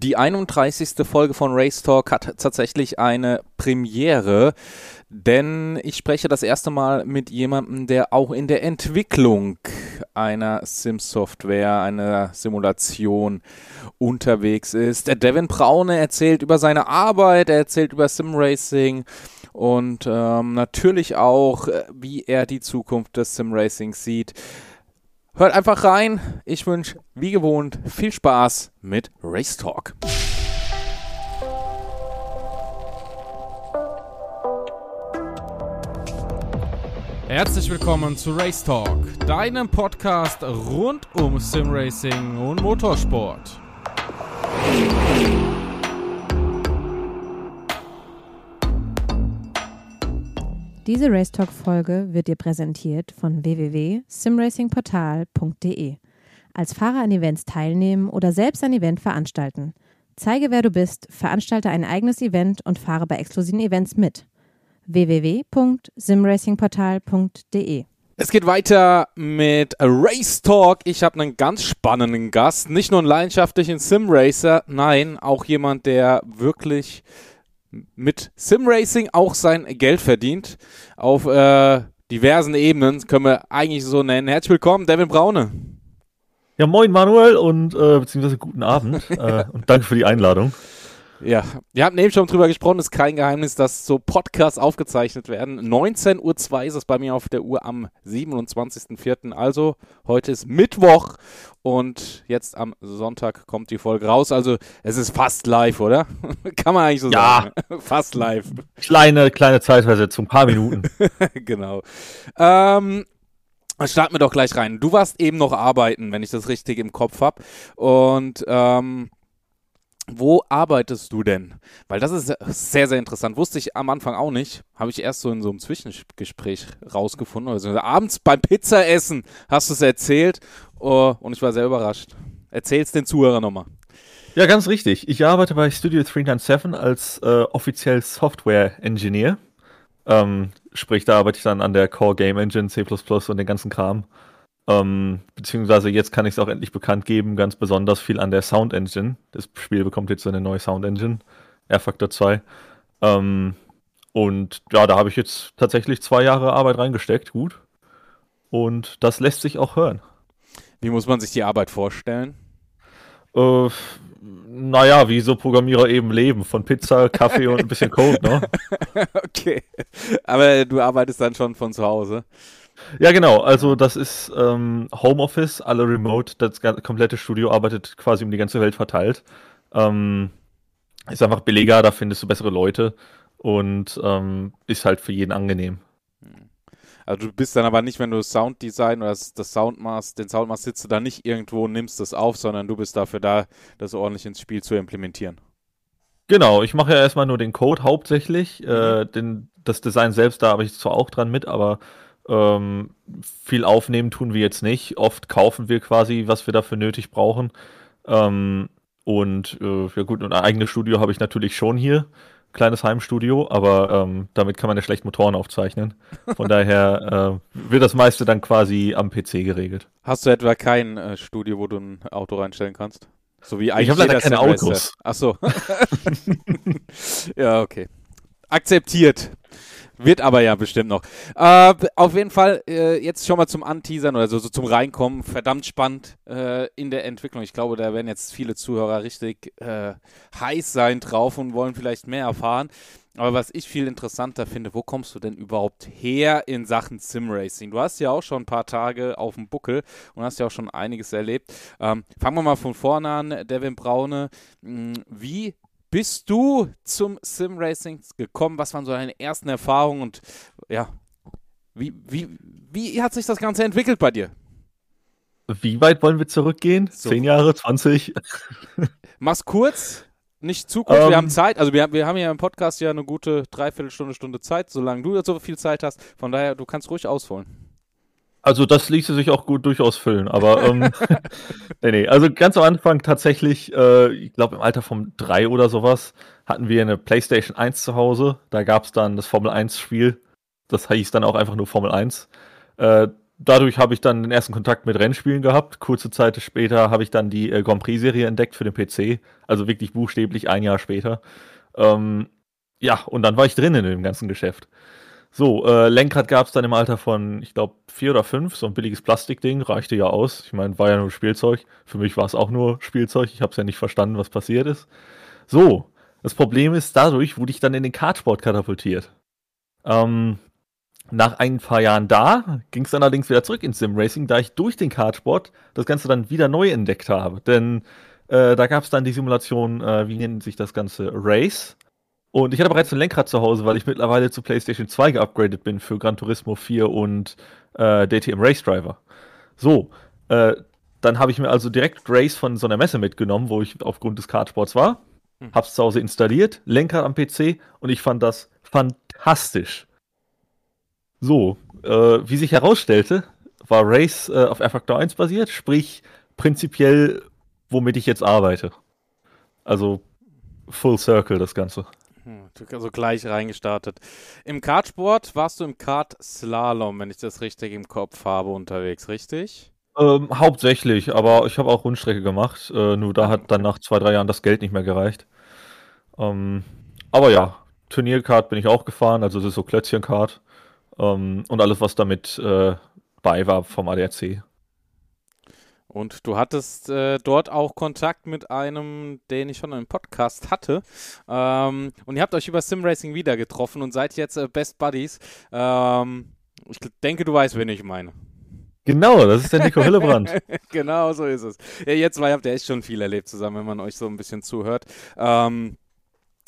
Die 31. Folge von Race Talk hat tatsächlich eine Premiere, denn ich spreche das erste Mal mit jemandem, der auch in der Entwicklung einer Sim-Software, einer Simulation unterwegs ist. Der Devin Braune erzählt über seine Arbeit, er erzählt über Sim-Racing und ähm, natürlich auch, äh, wie er die Zukunft des Sim-Racings sieht. Hört einfach rein. Ich wünsche, wie gewohnt, viel Spaß mit Race Talk. Herzlich willkommen zu Race Talk, deinem Podcast rund um Simracing und Motorsport. Diese Racetalk-Folge wird dir präsentiert von www.simracingportal.de. Als Fahrer an Events teilnehmen oder selbst ein Event veranstalten. Zeige, wer du bist, veranstalte ein eigenes Event und fahre bei exklusiven Events mit. www.simracingportal.de es geht weiter mit Race Talk. Ich habe einen ganz spannenden Gast. Nicht nur einen leidenschaftlichen Simracer, nein, auch jemand, der wirklich mit Simracing auch sein Geld verdient. Auf äh, diversen Ebenen können wir eigentlich so nennen. Herzlich willkommen, Devin Braune. Ja, moin Manuel und äh, beziehungsweise guten Abend äh, und danke für die Einladung. Ja, wir hatten eben schon drüber gesprochen, ist kein Geheimnis, dass so Podcasts aufgezeichnet werden. 19.02 Uhr ist es bei mir auf der Uhr am 27.04. Also heute ist Mittwoch und jetzt am Sonntag kommt die Folge raus. Also es ist fast live, oder? Kann man eigentlich so ja. sagen. fast live. Kleine, kleine Zeitversetzung, ein paar Minuten. genau. Ähm, starten wir doch gleich rein. Du warst eben noch arbeiten, wenn ich das richtig im Kopf habe. Und ähm, wo arbeitest du denn? Weil das ist sehr, sehr interessant. Wusste ich am Anfang auch nicht. Habe ich erst so in so einem Zwischengespräch rausgefunden. Also abends beim Pizzaessen hast du es erzählt oh, und ich war sehr überrascht. Erzähl's den Zuhörern nochmal. Ja, ganz richtig. Ich arbeite bei Studio 397 als äh, offiziell Software-Engineer. Ähm, sprich, da arbeite ich dann an der Core Game Engine, C und den ganzen Kram. Ähm, beziehungsweise jetzt kann ich es auch endlich bekannt geben, ganz besonders viel an der Sound Engine. Das Spiel bekommt jetzt eine neue Sound Engine, R-Factor 2. Ähm, und ja, da habe ich jetzt tatsächlich zwei Jahre Arbeit reingesteckt, gut. Und das lässt sich auch hören. Wie muss man sich die Arbeit vorstellen? Äh, naja, wie so Programmierer eben leben, von Pizza, Kaffee und ein bisschen Code, ne? okay. Aber du arbeitest dann schon von zu Hause. Ja, genau. Also das ist ähm, Homeoffice, alle remote. Das komplette Studio arbeitet quasi um die ganze Welt verteilt. Ähm, ist einfach billiger, da findest du bessere Leute und ähm, ist halt für jeden angenehm. Also du bist dann aber nicht, wenn du Sounddesign oder das, das Sound machst, den Sound machst, sitzt du da nicht irgendwo und nimmst das auf, sondern du bist dafür da, das ordentlich ins Spiel zu implementieren. Genau, ich mache ja erstmal nur den Code hauptsächlich. Äh, den, das Design selbst, da habe ich zwar auch dran mit, aber ähm, viel aufnehmen tun wir jetzt nicht. Oft kaufen wir quasi, was wir dafür nötig brauchen. Ähm, und äh, ja gut, ein eigenes Studio habe ich natürlich schon hier. Kleines Heimstudio, aber ähm, damit kann man ja schlecht Motoren aufzeichnen. Von daher äh, wird das meiste dann quasi am PC geregelt. Hast du etwa kein äh, Studio, wo du ein Auto reinstellen kannst? So wie eigentlich ich habe leider keine Autos. Ach so. ja, okay. Akzeptiert. Wird aber ja bestimmt noch. Äh, auf jeden Fall äh, jetzt schon mal zum Anteasern oder so, so zum Reinkommen. Verdammt spannend äh, in der Entwicklung. Ich glaube, da werden jetzt viele Zuhörer richtig äh, heiß sein drauf und wollen vielleicht mehr erfahren. Aber was ich viel interessanter finde, wo kommst du denn überhaupt her in Sachen Simracing? Du hast ja auch schon ein paar Tage auf dem Buckel und hast ja auch schon einiges erlebt. Ähm, fangen wir mal von vorne an, Devin Braune. Hm, wie bist du zum Sim-Racing gekommen? Was waren so deine ersten Erfahrungen und ja, wie, wie, wie hat sich das Ganze entwickelt bei dir? Wie weit wollen wir zurückgehen? So. Zehn Jahre, 20? Mach's kurz, nicht zu kurz. Um, wir haben ähm. Zeit. Also wir, wir haben ja im Podcast ja eine gute Dreiviertelstunde, Stunde Zeit, solange du so viel Zeit hast. Von daher, du kannst ruhig ausholen. Also das ließe sich auch gut durchaus füllen, aber ähm, nee, nee. Also ganz am Anfang tatsächlich, äh, ich glaube im Alter von drei oder sowas, hatten wir eine PlayStation 1 zu Hause. Da gab es dann das Formel 1 Spiel. Das hieß dann auch einfach nur Formel 1. Äh, dadurch habe ich dann den ersten Kontakt mit Rennspielen gehabt. Kurze Zeit später habe ich dann die äh, Grand Prix-Serie entdeckt für den PC. Also wirklich buchstäblich ein Jahr später. Ähm, ja, und dann war ich drin in dem ganzen Geschäft. So, äh, Lenkrad gab es dann im Alter von, ich glaube, vier oder fünf, so ein billiges Plastikding, reichte ja aus. Ich meine, war ja nur Spielzeug. Für mich war es auch nur Spielzeug. Ich habe es ja nicht verstanden, was passiert ist. So, das Problem ist, dadurch wurde ich dann in den Kartsport katapultiert. Ähm, nach ein paar Jahren da ging es dann allerdings wieder zurück ins Simracing, da ich durch den Kartsport das Ganze dann wieder neu entdeckt habe. Denn äh, da gab es dann die Simulation, äh, wie nennt sich das Ganze? Race. Und ich hatte bereits ein Lenkrad zu Hause, weil ich mittlerweile zu PlayStation 2 geupgradet bin für Gran Turismo 4 und äh, DTM Race Driver. So, äh, dann habe ich mir also direkt Race von so einer Messe mitgenommen, wo ich aufgrund des Kartsports war. Hm. Hab's zu Hause installiert, Lenkrad am PC und ich fand das fantastisch. So, äh, wie sich herausstellte, war Race äh, auf R-Factor 1 basiert, sprich prinzipiell, womit ich jetzt arbeite. Also Full Circle das Ganze. Also gleich reingestartet. Im Kartsport warst du im Kart-Slalom, wenn ich das richtig im Kopf habe, unterwegs, richtig? Ähm, hauptsächlich, aber ich habe auch Rundstrecke gemacht. Äh, nur da hat dann nach zwei, drei Jahren das Geld nicht mehr gereicht. Ähm, aber ja, Turnierkart bin ich auch gefahren, also das ist so Klötzchenkart. Ähm, und alles, was damit äh, bei war vom ADAC. Und du hattest äh, dort auch Kontakt mit einem, den ich schon im Podcast hatte. Ähm, und ihr habt euch über Simracing wieder getroffen und seid jetzt äh, Best Buddies. Ähm, ich denke, du weißt, wen ich meine. Genau, das ist der Nico Hillebrand. genau, so ist es. Ja, jetzt habt ihr echt schon viel erlebt zusammen, wenn man euch so ein bisschen zuhört. Ähm,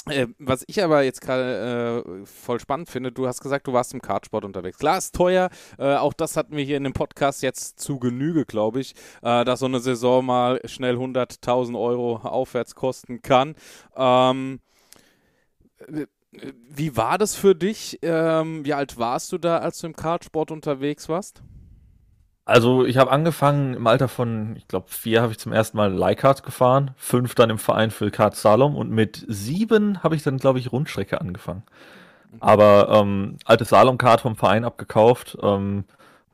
äh, was ich aber jetzt gerade äh, voll spannend finde, du hast gesagt, du warst im Kartsport unterwegs. Klar, ist teuer. Äh, auch das hatten wir hier in dem Podcast jetzt zu Genüge, glaube ich, äh, dass so eine Saison mal schnell 100.000 Euro aufwärts kosten kann. Ähm, äh, wie war das für dich? Ähm, wie alt warst du da, als du im Kartsport unterwegs warst? Also ich habe angefangen im Alter von, ich glaube, vier habe ich zum ersten Mal Leihkart gefahren, fünf dann im Verein für Kart Salom und mit sieben habe ich dann, glaube ich, Rundstrecke angefangen. Aber ähm, altes Salom-Kart vom Verein abgekauft, ähm,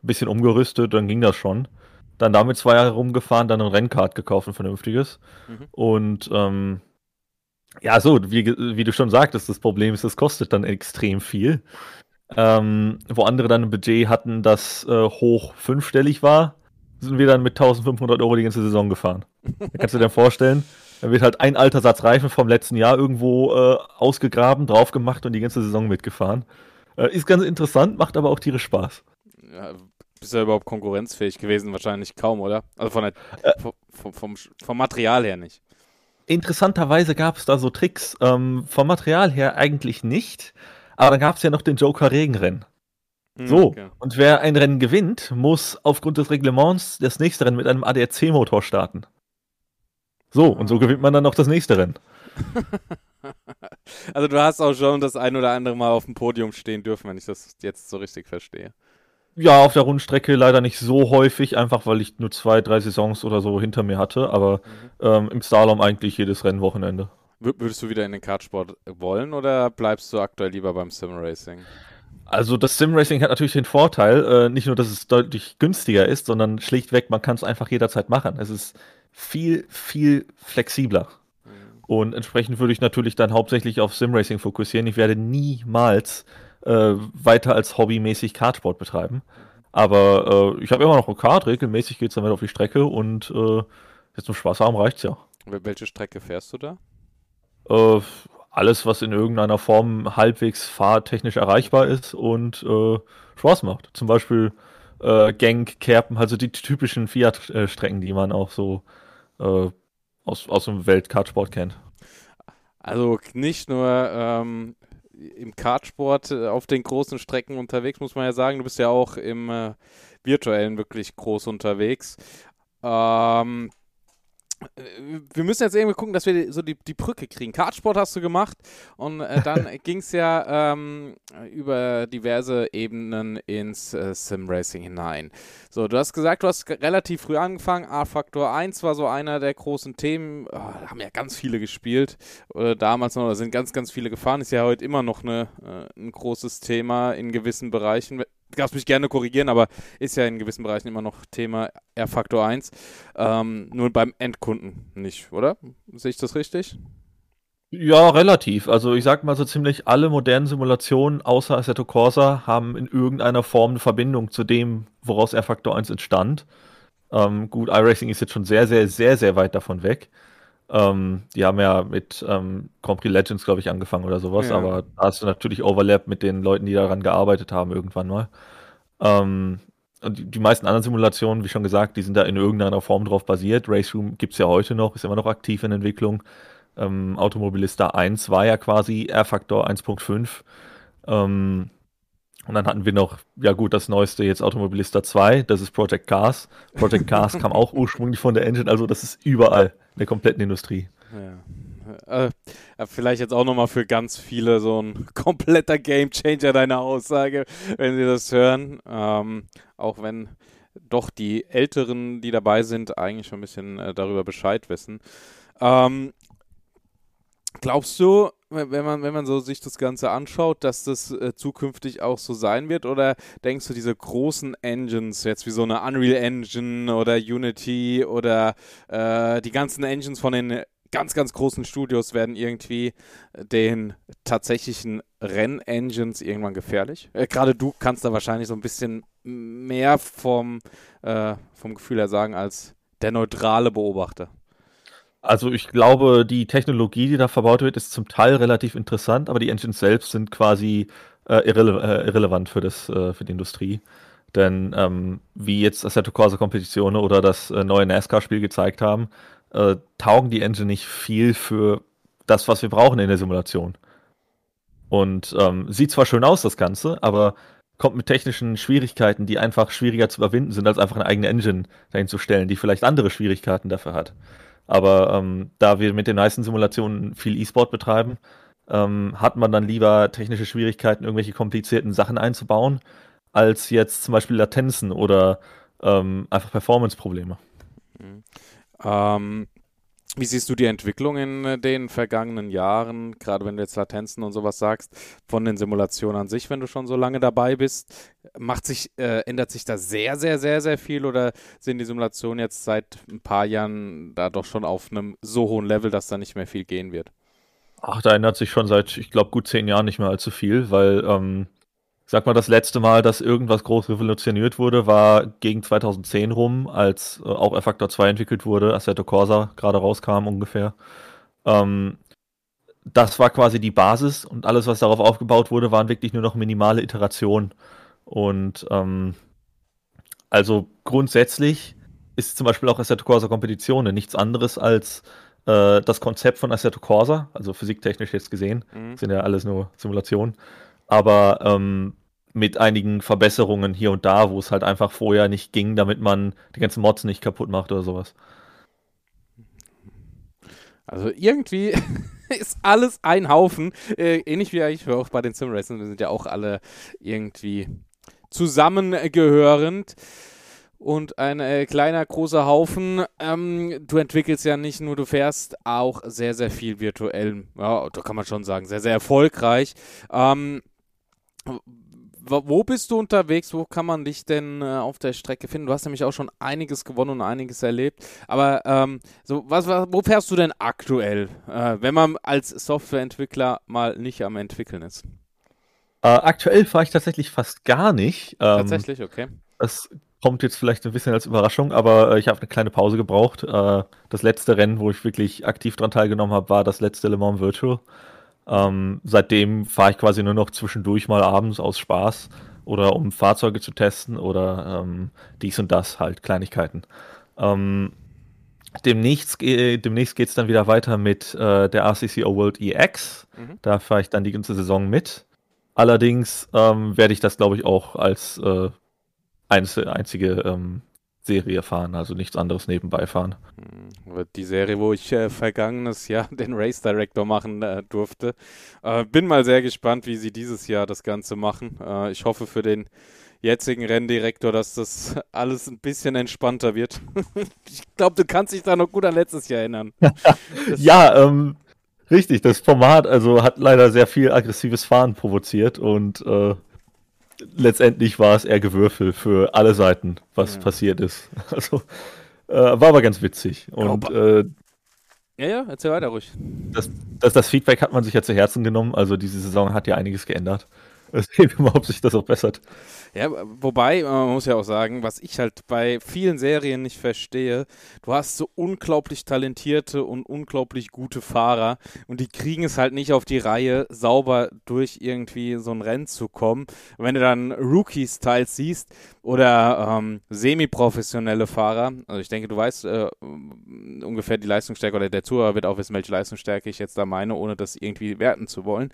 bisschen umgerüstet, dann ging das schon. Dann damit zwei Jahre rumgefahren, dann ein Rennkart gekauft, ein vernünftiges. Mhm. Und ähm, ja, so, wie, wie du schon sagtest, das Problem ist, es kostet dann extrem viel. Ähm, wo andere dann ein Budget hatten, das äh, hoch fünfstellig war, sind wir dann mit 1500 Euro die ganze Saison gefahren. Da kannst du dir vorstellen, dann wird halt ein alter Satz Reifen vom letzten Jahr irgendwo äh, ausgegraben, drauf gemacht und die ganze Saison mitgefahren. Äh, ist ganz interessant, macht aber auch tierisch Spaß. Ja, bist du ja überhaupt konkurrenzfähig gewesen? Wahrscheinlich kaum, oder? Also von der, äh, vom, vom, vom, Material her nicht. Interessanterweise gab es da so Tricks. Ähm, vom Material her eigentlich nicht. Aber dann gab es ja noch den Joker Regenrennen. Mhm, so, okay. und wer ein Rennen gewinnt, muss aufgrund des Reglements das nächste Rennen mit einem ADAC-Motor starten. So, und so gewinnt man dann noch das nächste Rennen. also du hast auch schon das ein oder andere Mal auf dem Podium stehen dürfen, wenn ich das jetzt so richtig verstehe. Ja, auf der Rundstrecke leider nicht so häufig, einfach weil ich nur zwei, drei Saisons oder so hinter mir hatte, aber mhm. ähm, im Slalom eigentlich jedes Rennwochenende. Würdest du wieder in den Kartsport wollen oder bleibst du aktuell lieber beim Simracing? Also das Simracing hat natürlich den Vorteil, äh, nicht nur, dass es deutlich günstiger ist, sondern schlichtweg, man kann es einfach jederzeit machen. Es ist viel, viel flexibler. Mhm. Und entsprechend würde ich natürlich dann hauptsächlich auf Simracing fokussieren. Ich werde niemals äh, weiter als hobbymäßig Kartsport betreiben. Aber äh, ich habe immer noch ein Kart, regelmäßig geht es dann wieder auf die Strecke und äh, jetzt zum Spaß haben reicht's ja. Welche Strecke fährst du da? Äh, alles, was in irgendeiner Form halbwegs fahrtechnisch erreichbar ist und äh, Spaß macht. Zum Beispiel äh, Gang, Kerpen, also die typischen Fiat-Strecken, die man auch so äh, aus, aus dem Weltkartsport kennt. Also nicht nur ähm, im Kartsport äh, auf den großen Strecken unterwegs, muss man ja sagen. Du bist ja auch im äh, virtuellen wirklich groß unterwegs. Ähm, wir müssen jetzt irgendwie gucken, dass wir so die, die Brücke kriegen. Kartsport hast du gemacht und äh, dann ging es ja ähm, über diverse Ebenen ins äh, Sim-Racing hinein. So, du hast gesagt, du hast relativ früh angefangen. A-Faktor 1 war so einer der großen Themen. Oh, haben ja ganz viele gespielt. Oder damals noch, da sind ganz, ganz viele gefahren. Ist ja heute immer noch eine, äh, ein großes Thema in gewissen Bereichen. Darfst mich gerne korrigieren, aber ist ja in gewissen Bereichen immer noch Thema R-Faktor 1. Ähm, nur beim Endkunden nicht, oder? Sehe ich das richtig? Ja, relativ. Also ich sag mal so ziemlich alle modernen Simulationen außer Assetto Corsa haben in irgendeiner Form eine Verbindung zu dem, woraus R-Faktor 1 entstand. Ähm, gut, iRacing ist jetzt schon sehr, sehr, sehr, sehr weit davon weg. Ähm, die haben ja mit ähm, Grand Prix Legends, glaube ich, angefangen oder sowas, ja. aber da hast du natürlich Overlap mit den Leuten, die daran gearbeitet haben, irgendwann mal. Ähm, und die, die, meisten anderen Simulationen, wie schon gesagt, die sind da in irgendeiner Form drauf basiert. Race Room gibt es ja heute noch, ist immer noch aktiv in Entwicklung. Ähm, Automobilista 1 war ja quasi R-Faktor 1.5. Ähm, und dann hatten wir noch, ja gut, das neueste jetzt Automobilista 2, das ist Project Cars. Project Cars kam auch ursprünglich von der Engine, also das ist überall in der kompletten Industrie. Ja. Äh, vielleicht jetzt auch nochmal für ganz viele so ein kompletter Gamechanger deine Aussage, wenn sie das hören. Ähm, auch wenn doch die Älteren, die dabei sind, eigentlich schon ein bisschen äh, darüber Bescheid wissen. Ähm, glaubst du, wenn man, wenn man so sich das Ganze anschaut, dass das äh, zukünftig auch so sein wird? Oder denkst du, diese großen Engines, jetzt wie so eine Unreal Engine oder Unity oder äh, die ganzen Engines von den ganz, ganz großen Studios werden irgendwie den tatsächlichen Rennengines irgendwann gefährlich? Äh, Gerade du kannst da wahrscheinlich so ein bisschen mehr vom, äh, vom Gefühl her sagen als der neutrale Beobachter. Also ich glaube, die Technologie, die da verbaut wird, ist zum Teil relativ interessant, aber die Engines selbst sind quasi äh, irrele äh, irrelevant für, das, äh, für die Industrie. Denn ähm, wie jetzt Assetto Corsa Kompetition oder das äh, neue NASCAR-Spiel gezeigt haben, äh, taugen die Engine nicht viel für das, was wir brauchen in der Simulation. Und ähm, sieht zwar schön aus, das Ganze, aber kommt mit technischen Schwierigkeiten, die einfach schwieriger zu überwinden sind, als einfach eine eigene Engine dahin zu stellen, die vielleicht andere Schwierigkeiten dafür hat. Aber ähm, da wir mit den meisten Simulationen viel E-Sport betreiben, ähm, hat man dann lieber technische Schwierigkeiten, irgendwelche komplizierten Sachen einzubauen, als jetzt zum Beispiel Latenzen oder ähm, einfach Performance-Probleme. Mhm. Ähm, wie siehst du die Entwicklung in äh, den vergangenen Jahren, gerade wenn du jetzt Latenzen und sowas sagst, von den Simulationen an sich, wenn du schon so lange dabei bist? Macht sich, äh, ändert sich da sehr, sehr, sehr, sehr viel oder sind die Simulationen jetzt seit ein paar Jahren da doch schon auf einem so hohen Level, dass da nicht mehr viel gehen wird? Ach, da ändert sich schon seit, ich glaube, gut zehn Jahren nicht mehr allzu viel, weil ähm, sag mal, das letzte Mal, dass irgendwas groß revolutioniert wurde, war gegen 2010 rum, als äh, auch R-Factor 2 entwickelt wurde, Assetto Corsa gerade rauskam ungefähr. Ähm, das war quasi die Basis und alles, was darauf aufgebaut wurde, waren wirklich nur noch minimale Iterationen. Und ähm, also grundsätzlich ist zum Beispiel auch Assetto Corsa Kompetition nichts anderes als äh, das Konzept von Assetto Corsa, also physiktechnisch jetzt gesehen, mhm. sind ja alles nur Simulationen aber ähm, mit einigen Verbesserungen hier und da, wo es halt einfach vorher nicht ging, damit man die ganzen Mods nicht kaputt macht oder sowas. Also irgendwie ist alles ein Haufen. Äh, ähnlich wie eigentlich auch bei den Simracing. Wir sind ja auch alle irgendwie zusammengehörend und ein äh, kleiner großer Haufen. Ähm, du entwickelst ja nicht nur, du fährst auch sehr, sehr viel virtuell. Ja, da kann man schon sagen, sehr, sehr erfolgreich. Ähm, wo bist du unterwegs? Wo kann man dich denn äh, auf der Strecke finden? Du hast nämlich auch schon einiges gewonnen und einiges erlebt. Aber ähm, so, was, was, wo fährst du denn aktuell, äh, wenn man als Softwareentwickler mal nicht am Entwickeln ist? Äh, aktuell fahre ich tatsächlich fast gar nicht. Ähm, tatsächlich, okay. Das kommt jetzt vielleicht ein bisschen als Überraschung, aber äh, ich habe eine kleine Pause gebraucht. Äh, das letzte Rennen, wo ich wirklich aktiv daran teilgenommen habe, war das letzte Le Mans Virtual. Ähm, seitdem fahre ich quasi nur noch zwischendurch mal abends aus Spaß oder um Fahrzeuge zu testen oder ähm, dies und das halt, Kleinigkeiten. Ähm, demnächst demnächst geht es dann wieder weiter mit äh, der RCCO World EX. Mhm. Da fahre ich dann die ganze Saison mit. Allerdings ähm, werde ich das, glaube ich, auch als äh, einzige ähm, Serie fahren, also nichts anderes nebenbei fahren. Hm, die Serie, wo ich äh, vergangenes Jahr den Race Director machen äh, durfte. Äh, bin mal sehr gespannt, wie sie dieses Jahr das Ganze machen. Äh, ich hoffe für den jetzigen Renndirektor, dass das alles ein bisschen entspannter wird. ich glaube, du kannst dich da noch gut an letztes Jahr erinnern. ja, ähm, richtig. Das Format also hat leider sehr viel aggressives Fahren provoziert und äh, letztendlich war es eher Gewürfel für alle Seiten, was ja. passiert ist. Also äh, war aber ganz witzig. Und äh, ja, ja, erzähl weiter ruhig. Das, das, das Feedback hat man sich ja zu Herzen genommen. Also diese Saison hat ja einiges geändert. Sehen wir mal, ob sich das auch bessert. Ja, wobei, man muss ja auch sagen, was ich halt bei vielen Serien nicht verstehe, du hast so unglaublich talentierte und unglaublich gute Fahrer und die kriegen es halt nicht auf die Reihe, sauber durch irgendwie so ein Rennen zu kommen. wenn du dann Rookies teils siehst oder ähm, semi-professionelle Fahrer, also ich denke, du weißt äh, ungefähr die Leistungsstärke oder der Zuhörer wird auch wissen, welche Leistungsstärke ich jetzt da meine, ohne das irgendwie werten zu wollen.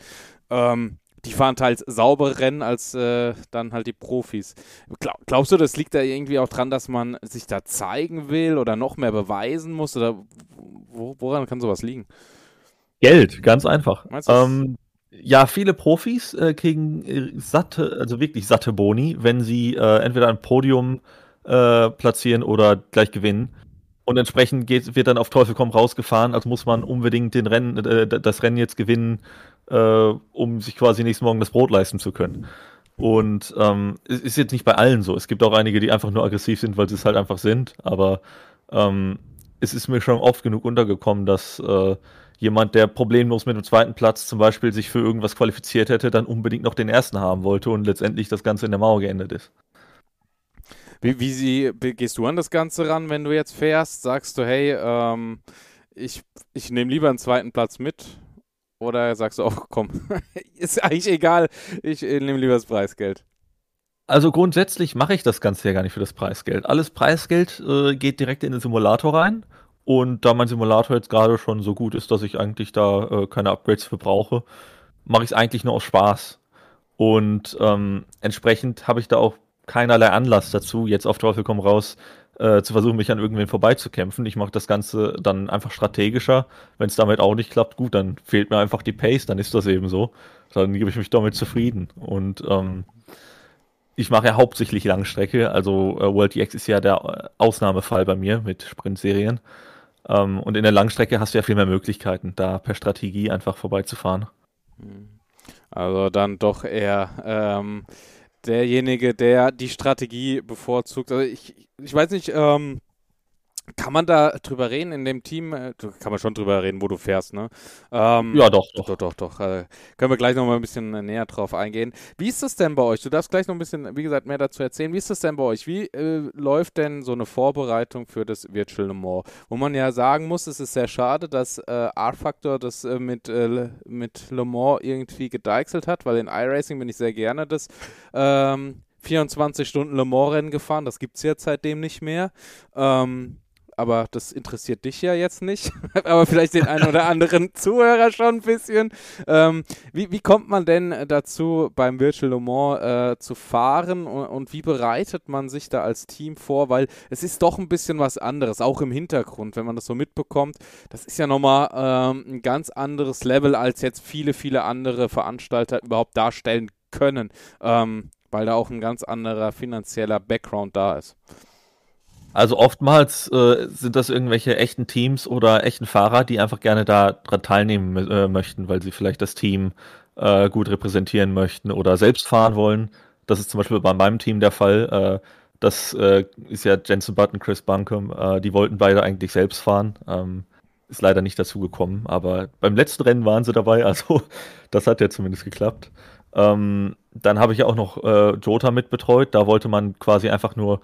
Ähm, die fahren teils saubere Rennen als äh, dann halt die Profis. Glaub, glaubst du, das liegt da irgendwie auch dran, dass man sich da zeigen will oder noch mehr beweisen muss? Oder wo, woran kann sowas liegen? Geld, ganz einfach. Ähm, ja, viele Profis äh, kriegen äh, satte, also wirklich satte Boni, wenn sie äh, entweder ein Podium äh, platzieren oder gleich gewinnen. Und entsprechend geht, wird dann auf Teufel komm rausgefahren, also muss man unbedingt den Rennen, äh, das Rennen jetzt gewinnen, äh, um sich quasi nächsten Morgen das Brot leisten zu können. Und ähm, es ist jetzt nicht bei allen so. Es gibt auch einige, die einfach nur aggressiv sind, weil sie es halt einfach sind. Aber ähm, es ist mir schon oft genug untergekommen, dass äh, jemand, der problemlos mit dem zweiten Platz zum Beispiel sich für irgendwas qualifiziert hätte, dann unbedingt noch den ersten haben wollte und letztendlich das Ganze in der Mauer geendet ist. Wie, wie sie, gehst du an das Ganze ran, wenn du jetzt fährst? Sagst du, hey, ähm, ich, ich nehme lieber einen zweiten Platz mit, oder sagst du auch, komm, ist eigentlich egal, ich nehme lieber das Preisgeld? Also grundsätzlich mache ich das Ganze ja gar nicht für das Preisgeld. Alles Preisgeld äh, geht direkt in den Simulator rein. Und da mein Simulator jetzt gerade schon so gut ist, dass ich eigentlich da äh, keine Upgrades für brauche, mache ich es eigentlich nur aus Spaß. Und ähm, entsprechend habe ich da auch keinerlei Anlass dazu, jetzt auf Teufel komm raus, äh, zu versuchen, mich an irgendwen vorbeizukämpfen. Ich mache das Ganze dann einfach strategischer. Wenn es damit auch nicht klappt, gut, dann fehlt mir einfach die Pace, dann ist das eben so. Dann gebe ich mich damit zufrieden. Und ähm, ich mache ja hauptsächlich Langstrecke, also äh, World DX ist ja der äh, Ausnahmefall bei mir mit Sprintserien. Ähm, und in der Langstrecke hast du ja viel mehr Möglichkeiten, da per Strategie einfach vorbeizufahren. Also dann doch eher ähm, derjenige, der die Strategie bevorzugt. Also ich, ich weiß nicht, ähm, kann man da drüber reden in dem Team? Äh, kann man schon drüber reden, wo du fährst, ne? Ähm, ja, doch, doch. Doch, doch, doch. Äh, können wir gleich noch mal ein bisschen näher drauf eingehen. Wie ist das denn bei euch? Du darfst gleich noch ein bisschen, wie gesagt, mehr dazu erzählen. Wie ist das denn bei euch? Wie äh, läuft denn so eine Vorbereitung für das Virtual Le Mans? Wo man ja sagen muss, es ist sehr schade, dass äh, R-Factor das äh, mit, äh, mit Le Mans irgendwie gedeichselt hat, weil in iRacing bin ich sehr gerne das ähm, 24 Stunden Le Mans-Rennen gefahren. Das gibt es jetzt seitdem nicht mehr. Ähm, aber das interessiert dich ja jetzt nicht, aber vielleicht den einen oder anderen Zuhörer schon ein bisschen. Ähm, wie, wie kommt man denn dazu, beim Virtual Le Mans äh, zu fahren und, und, wie bereitet man sich da als Team vor? Weil es ist doch ein bisschen was anderes, auch im Hintergrund, wenn man das so mitbekommt. Das ist ja nochmal ähm, ein ganz anderes Level, als jetzt viele, viele andere Veranstalter überhaupt darstellen können, ähm, weil da auch ein ganz anderer finanzieller Background da ist. Also oftmals äh, sind das irgendwelche echten Teams oder echten Fahrer, die einfach gerne da dran teilnehmen äh, möchten, weil sie vielleicht das Team äh, gut repräsentieren möchten oder selbst fahren wollen. Das ist zum Beispiel bei meinem Team der Fall. Äh, das äh, ist ja Jensen Button, Chris Bunkum. Äh, die wollten beide eigentlich selbst fahren. Ähm, ist leider nicht dazu gekommen, aber beim letzten Rennen waren sie dabei, also das hat ja zumindest geklappt. Ähm, dann habe ich auch noch Jota mitbetreut. Da wollte man quasi einfach nur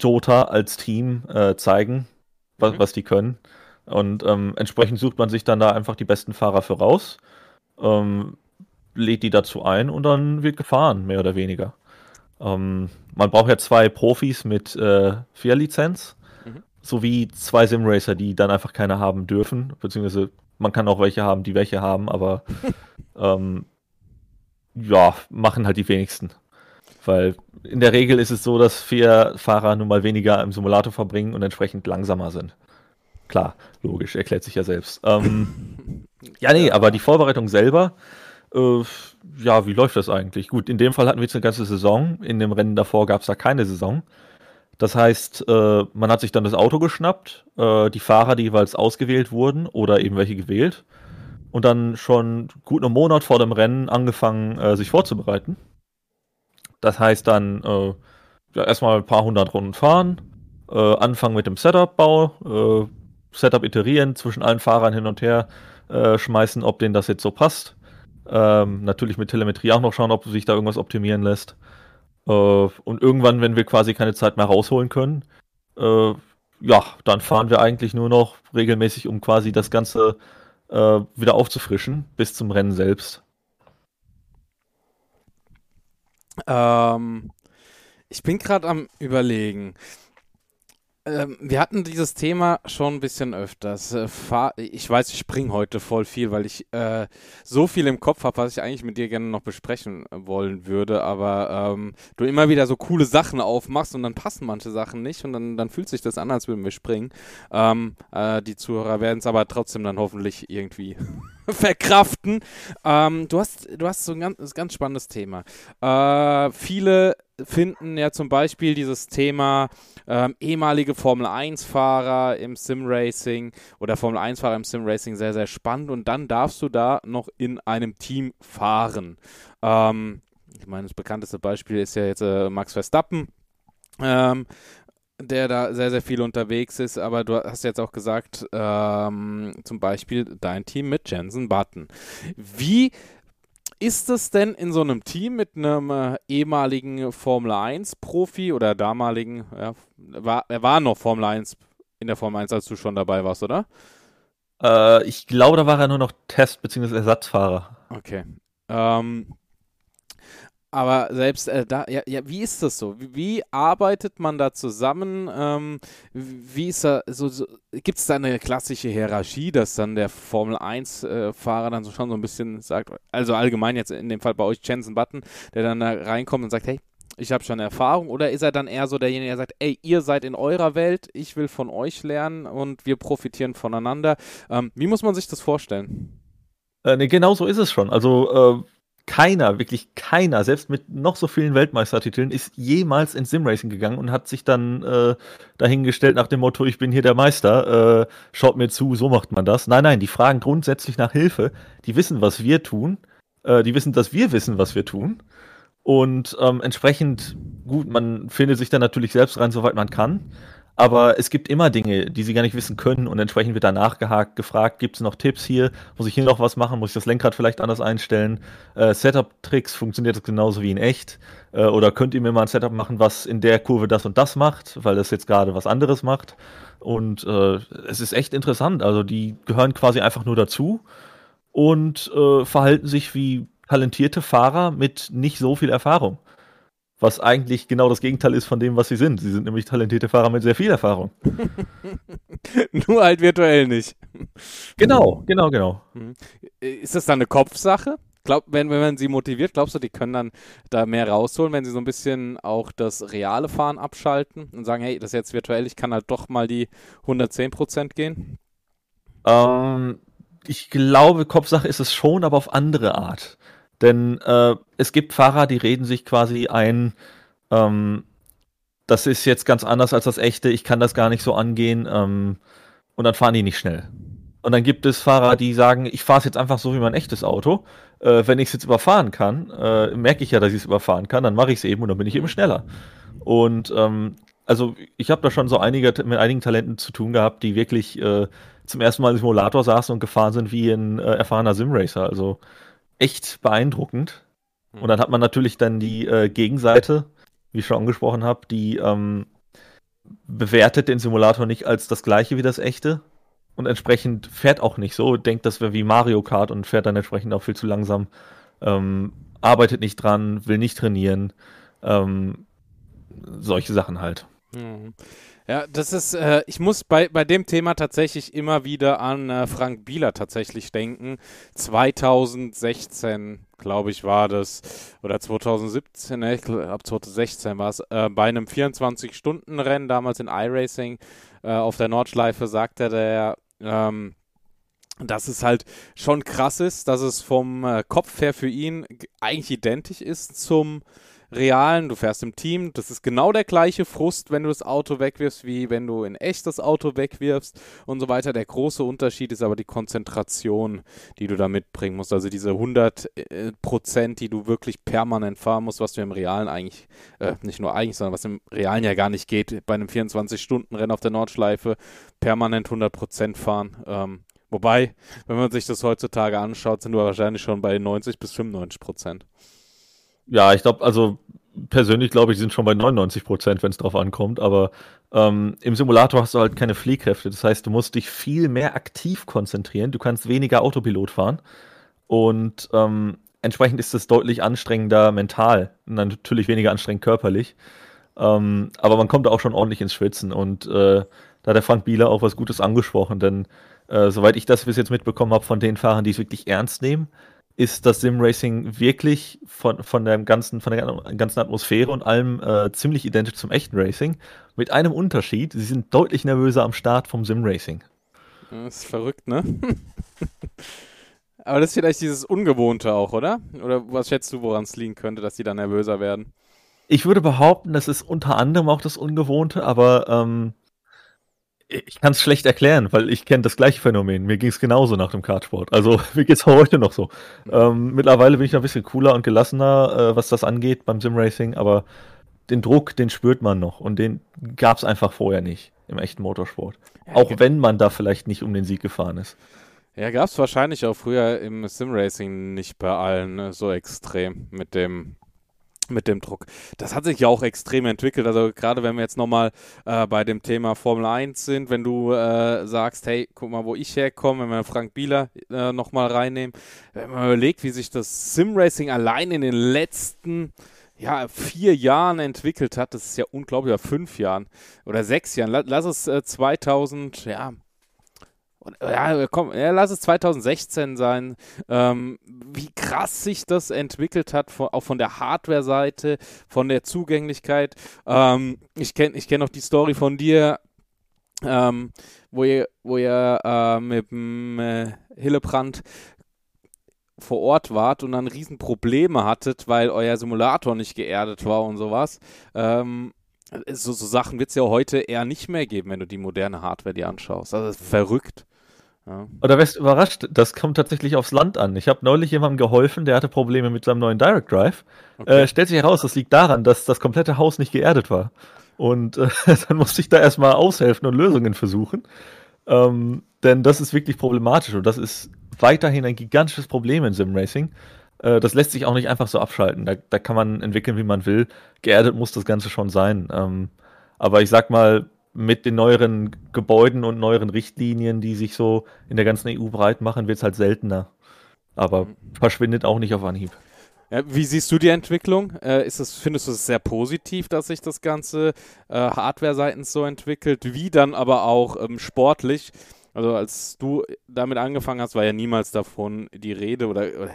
Jota als Team äh, zeigen, was, mhm. was die können. Und ähm, entsprechend sucht man sich dann da einfach die besten Fahrer für raus, ähm, lädt die dazu ein und dann wird gefahren, mehr oder weniger. Ähm, man braucht ja zwei Profis mit äh, Vier-Lizenz, mhm. sowie zwei Simracer, die dann einfach keine haben dürfen, beziehungsweise man kann auch welche haben, die welche haben, aber ähm, ja, machen halt die wenigsten. Weil in der Regel ist es so, dass vier Fahrer nun mal weniger im Simulator verbringen und entsprechend langsamer sind. Klar, logisch, erklärt sich ja selbst. Ähm, ja, nee, aber die Vorbereitung selber, äh, ja, wie läuft das eigentlich? Gut, in dem Fall hatten wir jetzt eine ganze Saison. In dem Rennen davor gab es da keine Saison. Das heißt, äh, man hat sich dann das Auto geschnappt, äh, die Fahrer, die jeweils ausgewählt wurden oder eben welche gewählt und dann schon gut einen Monat vor dem Rennen angefangen, äh, sich vorzubereiten Das heißt dann äh, erstmal ein paar hundert Runden fahren, äh, anfangen mit dem Setup-Bau, äh, Setup iterieren, zwischen allen Fahrern hin und her äh, schmeißen, ob denen das jetzt so passt. Ähm, natürlich mit Telemetrie auch noch schauen, ob sich da irgendwas optimieren lässt. Äh, und irgendwann, wenn wir quasi keine Zeit mehr rausholen können, ja, dann fahren wir eigentlich nur noch regelmäßig, um quasi das Ganze äh, wieder aufzufrischen, bis zum Rennen selbst. Ähm, ich bin gerade am Überlegen. Ähm, wir hatten dieses Thema schon ein bisschen öfters. Äh, ich weiß, ich springe heute voll viel, weil ich äh, so viel im Kopf habe, was ich eigentlich mit dir gerne noch besprechen wollen würde, aber ähm, du immer wieder so coole Sachen aufmachst und dann passen manche Sachen nicht und dann, dann fühlt sich das an, als würden wir springen. Ähm, äh, die Zuhörer werden es aber trotzdem dann hoffentlich irgendwie verkraften. Ähm, du, hast, du hast so ein ganz, ganz spannendes Thema. Äh, viele finden ja zum Beispiel dieses Thema ähm, ehemalige Formel 1-Fahrer im Sim-Racing oder Formel 1-Fahrer im Sim-Racing sehr, sehr spannend und dann darfst du da noch in einem Team fahren. Ähm, ich meine, das bekannteste Beispiel ist ja jetzt äh, Max Verstappen. Ähm, der da sehr, sehr viel unterwegs ist, aber du hast jetzt auch gesagt, ähm, zum Beispiel dein Team mit Jensen Button. Wie ist es denn in so einem Team mit einem äh, ehemaligen Formel 1 Profi oder damaligen, ja, war, er war noch Formel 1 in der Formel 1, als du schon dabei warst, oder? Äh, ich glaube, da war er nur noch Test- bzw. Ersatzfahrer. Okay. Ähm, aber selbst äh, da, ja, ja, wie ist das so? Wie, wie arbeitet man da zusammen? Ähm, wie ist da, so, so gibt es da eine klassische Hierarchie, dass dann der Formel 1-Fahrer äh, dann so schon so ein bisschen sagt, also allgemein jetzt in dem Fall bei euch Jensen Button, der dann da reinkommt und sagt, hey, ich habe schon Erfahrung, oder ist er dann eher so derjenige, der sagt, ey, ihr seid in eurer Welt, ich will von euch lernen und wir profitieren voneinander? Ähm, wie muss man sich das vorstellen? Äh, nee, genau so ist es schon. Also äh, keiner, wirklich keiner, selbst mit noch so vielen Weltmeistertiteln, ist jemals ins Simracing gegangen und hat sich dann äh, dahingestellt nach dem Motto, ich bin hier der Meister, äh, schaut mir zu, so macht man das. Nein, nein, die fragen grundsätzlich nach Hilfe, die wissen, was wir tun, äh, die wissen, dass wir wissen, was wir tun. Und ähm, entsprechend, gut, man findet sich dann natürlich selbst rein, soweit man kann. Aber es gibt immer Dinge, die sie gar nicht wissen können und entsprechend wird danach gehakt, gefragt, gibt es noch Tipps hier? Muss ich hier noch was machen? Muss ich das Lenkrad vielleicht anders einstellen? Äh, Setup-Tricks, funktioniert das genauso wie in echt? Äh, oder könnt ihr mir mal ein Setup machen, was in der Kurve das und das macht, weil das jetzt gerade was anderes macht? Und äh, es ist echt interessant. Also die gehören quasi einfach nur dazu und äh, verhalten sich wie talentierte Fahrer mit nicht so viel Erfahrung was eigentlich genau das Gegenteil ist von dem, was sie sind. Sie sind nämlich talentierte Fahrer mit sehr viel Erfahrung. Nur halt virtuell nicht. Genau, genau, genau. Mhm. Ist das dann eine Kopfsache? Glaub, wenn, wenn man sie motiviert, glaubst du, die können dann da mehr rausholen, wenn sie so ein bisschen auch das reale Fahren abschalten und sagen, hey, das ist jetzt virtuell, ich kann halt doch mal die 110% gehen? Ähm, ich glaube, Kopfsache ist es schon, aber auf andere Art. Denn äh, es gibt Fahrer, die reden sich quasi ein, ähm, das ist jetzt ganz anders als das echte, ich kann das gar nicht so angehen ähm, und dann fahren die nicht schnell. Und dann gibt es Fahrer, die sagen, ich fahre es jetzt einfach so wie mein echtes Auto. Äh, wenn ich es jetzt überfahren kann, äh, merke ich ja, dass ich es überfahren kann, dann mache ich es eben und dann bin ich eben schneller. Und ähm, also ich habe da schon so einige, mit einigen Talenten zu tun gehabt, die wirklich äh, zum ersten Mal im Simulator saßen und gefahren sind wie ein äh, erfahrener Simracer. Also echt beeindruckend. Mhm. Und dann hat man natürlich dann die äh, Gegenseite, wie ich schon angesprochen habe, die ähm, bewertet den Simulator nicht als das gleiche wie das echte und entsprechend fährt auch nicht so, denkt, das wäre wie Mario Kart und fährt dann entsprechend auch viel zu langsam, ähm, arbeitet nicht dran, will nicht trainieren, ähm, solche Sachen halt. Mhm. Ja, das ist, äh, ich muss bei, bei dem Thema tatsächlich immer wieder an äh, Frank Bieler tatsächlich denken. 2016, glaube ich, war das, oder 2017, ne, ich glaube 2016 war es, äh, bei einem 24-Stunden-Rennen, damals in iRacing, äh, auf der Nordschleife, sagte der, ähm, dass es halt schon krass ist, dass es vom äh, Kopf her für ihn eigentlich identisch ist zum realen, du fährst im Team, das ist genau der gleiche Frust, wenn du das Auto wegwirfst, wie wenn du in echt das Auto wegwirfst und so weiter. Der große Unterschied ist aber die Konzentration, die du da mitbringen musst. Also diese 100 äh, Prozent, die du wirklich permanent fahren musst, was du im Realen eigentlich, äh, nicht nur eigentlich, sondern was im Realen ja gar nicht geht, bei einem 24-Stunden-Rennen auf der Nordschleife permanent 100 Prozent fahren. Ähm, wobei, wenn man sich das heutzutage anschaut, sind wir wahrscheinlich schon bei 90 bis 95 Prozent. Ja, ich glaube, also persönlich glaube ich, sind schon bei 99 Prozent, wenn es drauf ankommt. Aber ähm, im Simulator hast du halt keine Fliehkräfte. Das heißt, du musst dich viel mehr aktiv konzentrieren. Du kannst weniger Autopilot fahren. Und ähm, entsprechend ist es deutlich anstrengender mental. Natürlich weniger anstrengend körperlich. Ähm, aber man kommt auch schon ordentlich ins Schwitzen. Und äh, da hat der Frank Bieler auch was Gutes angesprochen. Denn äh, soweit ich das bis jetzt mitbekommen habe von den Fahrern, die es wirklich ernst nehmen, ist das Sim-Racing wirklich von, von, der ganzen, von der ganzen Atmosphäre und allem äh, ziemlich identisch zum echten Racing. Mit einem Unterschied, sie sind deutlich nervöser am Start vom Sim-Racing. Das ist verrückt, ne? Aber das ist vielleicht dieses Ungewohnte auch, oder? Oder was schätzt du, woran es liegen könnte, dass die da nervöser werden? Ich würde behaupten, das ist unter anderem auch das Ungewohnte, aber ähm, ich kann es schlecht erklären, weil ich kenne das gleiche Phänomen. Mir ging es genauso nach dem Kartsport. Also mir geht es heute noch so. Ähm, mittlerweile bin ich ein bisschen cooler und gelassener, äh, was das angeht beim Simracing, aber den Druck, den spürt man noch und den gab es einfach vorher nicht im echten Motorsport. Ja, auch wenn man da vielleicht nicht um den Sieg gefahren ist. Ja, gab es wahrscheinlich auch früher im Simracing nicht bei allen ne, so extrem mit dem mit dem Druck. Das hat sich ja auch extrem entwickelt. Also gerade wenn wir jetzt nochmal äh, bei dem Thema Formel 1 sind, wenn du äh, sagst, hey, guck mal, wo ich herkomme, wenn wir Frank Bieler äh, nochmal reinnehmen, wenn man überlegt, wie sich das Sim-Racing allein in den letzten ja, vier Jahren entwickelt hat, das ist ja unglaublich, oder fünf Jahren oder sechs Jahren, lass es äh, 2000, ja, ja, komm, ja, lass es 2016 sein, ähm, wie krass sich das entwickelt hat, von, auch von der Hardware-Seite, von der Zugänglichkeit. Ähm, ich kenne ich kenn noch die Story von dir, ähm, wo ihr, wo ihr äh, mit dem äh, Hillebrand vor Ort wart und dann Riesenprobleme hattet, weil euer Simulator nicht geerdet war und sowas. Ähm, so, so Sachen wird es ja heute eher nicht mehr geben, wenn du die moderne Hardware dir anschaust. Also verrückt. Ja. Oder wärst du überrascht, das kommt tatsächlich aufs Land an. Ich habe neulich jemandem geholfen, der hatte Probleme mit seinem neuen Direct Drive. Okay. Äh, stellt sich heraus, das liegt daran, dass das komplette Haus nicht geerdet war. Und äh, dann musste ich da erstmal aushelfen und Lösungen versuchen. Ähm, denn das ist wirklich problematisch und das ist weiterhin ein gigantisches Problem in Sim Racing. Äh, das lässt sich auch nicht einfach so abschalten. Da, da, kann man entwickeln, wie man will. Geerdet muss das Ganze schon sein. Ähm, aber ich sag mal, mit den neueren Gebäuden und neueren Richtlinien, die sich so in der ganzen EU breit machen, wird es halt seltener. Aber verschwindet auch nicht auf Anhieb. Ja, wie siehst du die Entwicklung? Äh, ist das, findest du es sehr positiv, dass sich das Ganze äh, hardware-seitens so entwickelt, wie dann aber auch ähm, sportlich? Also als du damit angefangen hast, war ja niemals davon die Rede oder, oder,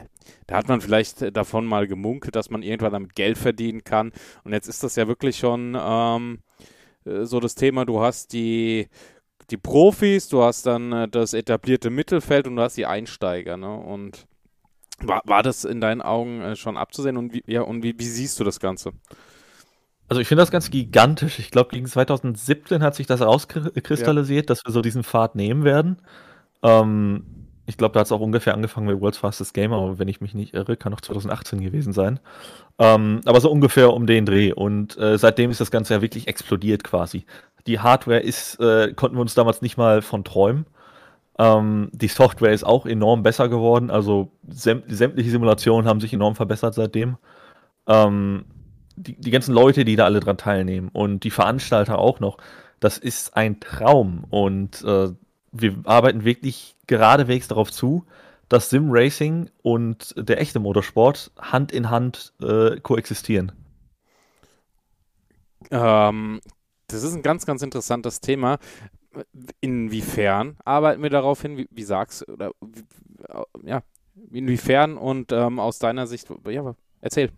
da hat man vielleicht davon mal gemunkelt, dass man irgendwann damit Geld verdienen kann. Und jetzt ist das ja wirklich schon ähm, äh, so das Thema, du hast die, die Profis, du hast dann äh, das etablierte Mittelfeld und du hast die Einsteiger. Ne? Und war, war das in deinen Augen äh, schon abzusehen und wie, ja, und wie, wie siehst du das Ganze? Also ich finde das ganz gigantisch. Ich glaube, gegen 2017 hat sich das rauskristallisiert, ja. dass wir so diesen Pfad nehmen werden. Ähm, ich glaube, da hat es auch ungefähr angefangen mit World's Fastest Gamer, wenn ich mich nicht irre, kann auch 2018 gewesen sein. Ähm, aber so ungefähr um den Dreh. Und äh, seitdem ist das Ganze ja wirklich explodiert quasi. Die Hardware ist, äh, konnten wir uns damals nicht mal von träumen. Ähm, die Software ist auch enorm besser geworden. Also säm sämtliche Simulationen haben sich enorm verbessert seitdem. Ähm, die, die ganzen Leute, die da alle dran teilnehmen und die Veranstalter auch noch, das ist ein Traum. Und äh, wir arbeiten wirklich geradewegs darauf zu, dass Sim Racing und der echte Motorsport Hand in Hand äh, koexistieren. Ähm, das ist ein ganz, ganz interessantes Thema. Inwiefern arbeiten wir darauf hin? Wie, wie sagst oder wie, ja, inwiefern und ähm, aus deiner Sicht, ja, erzähl.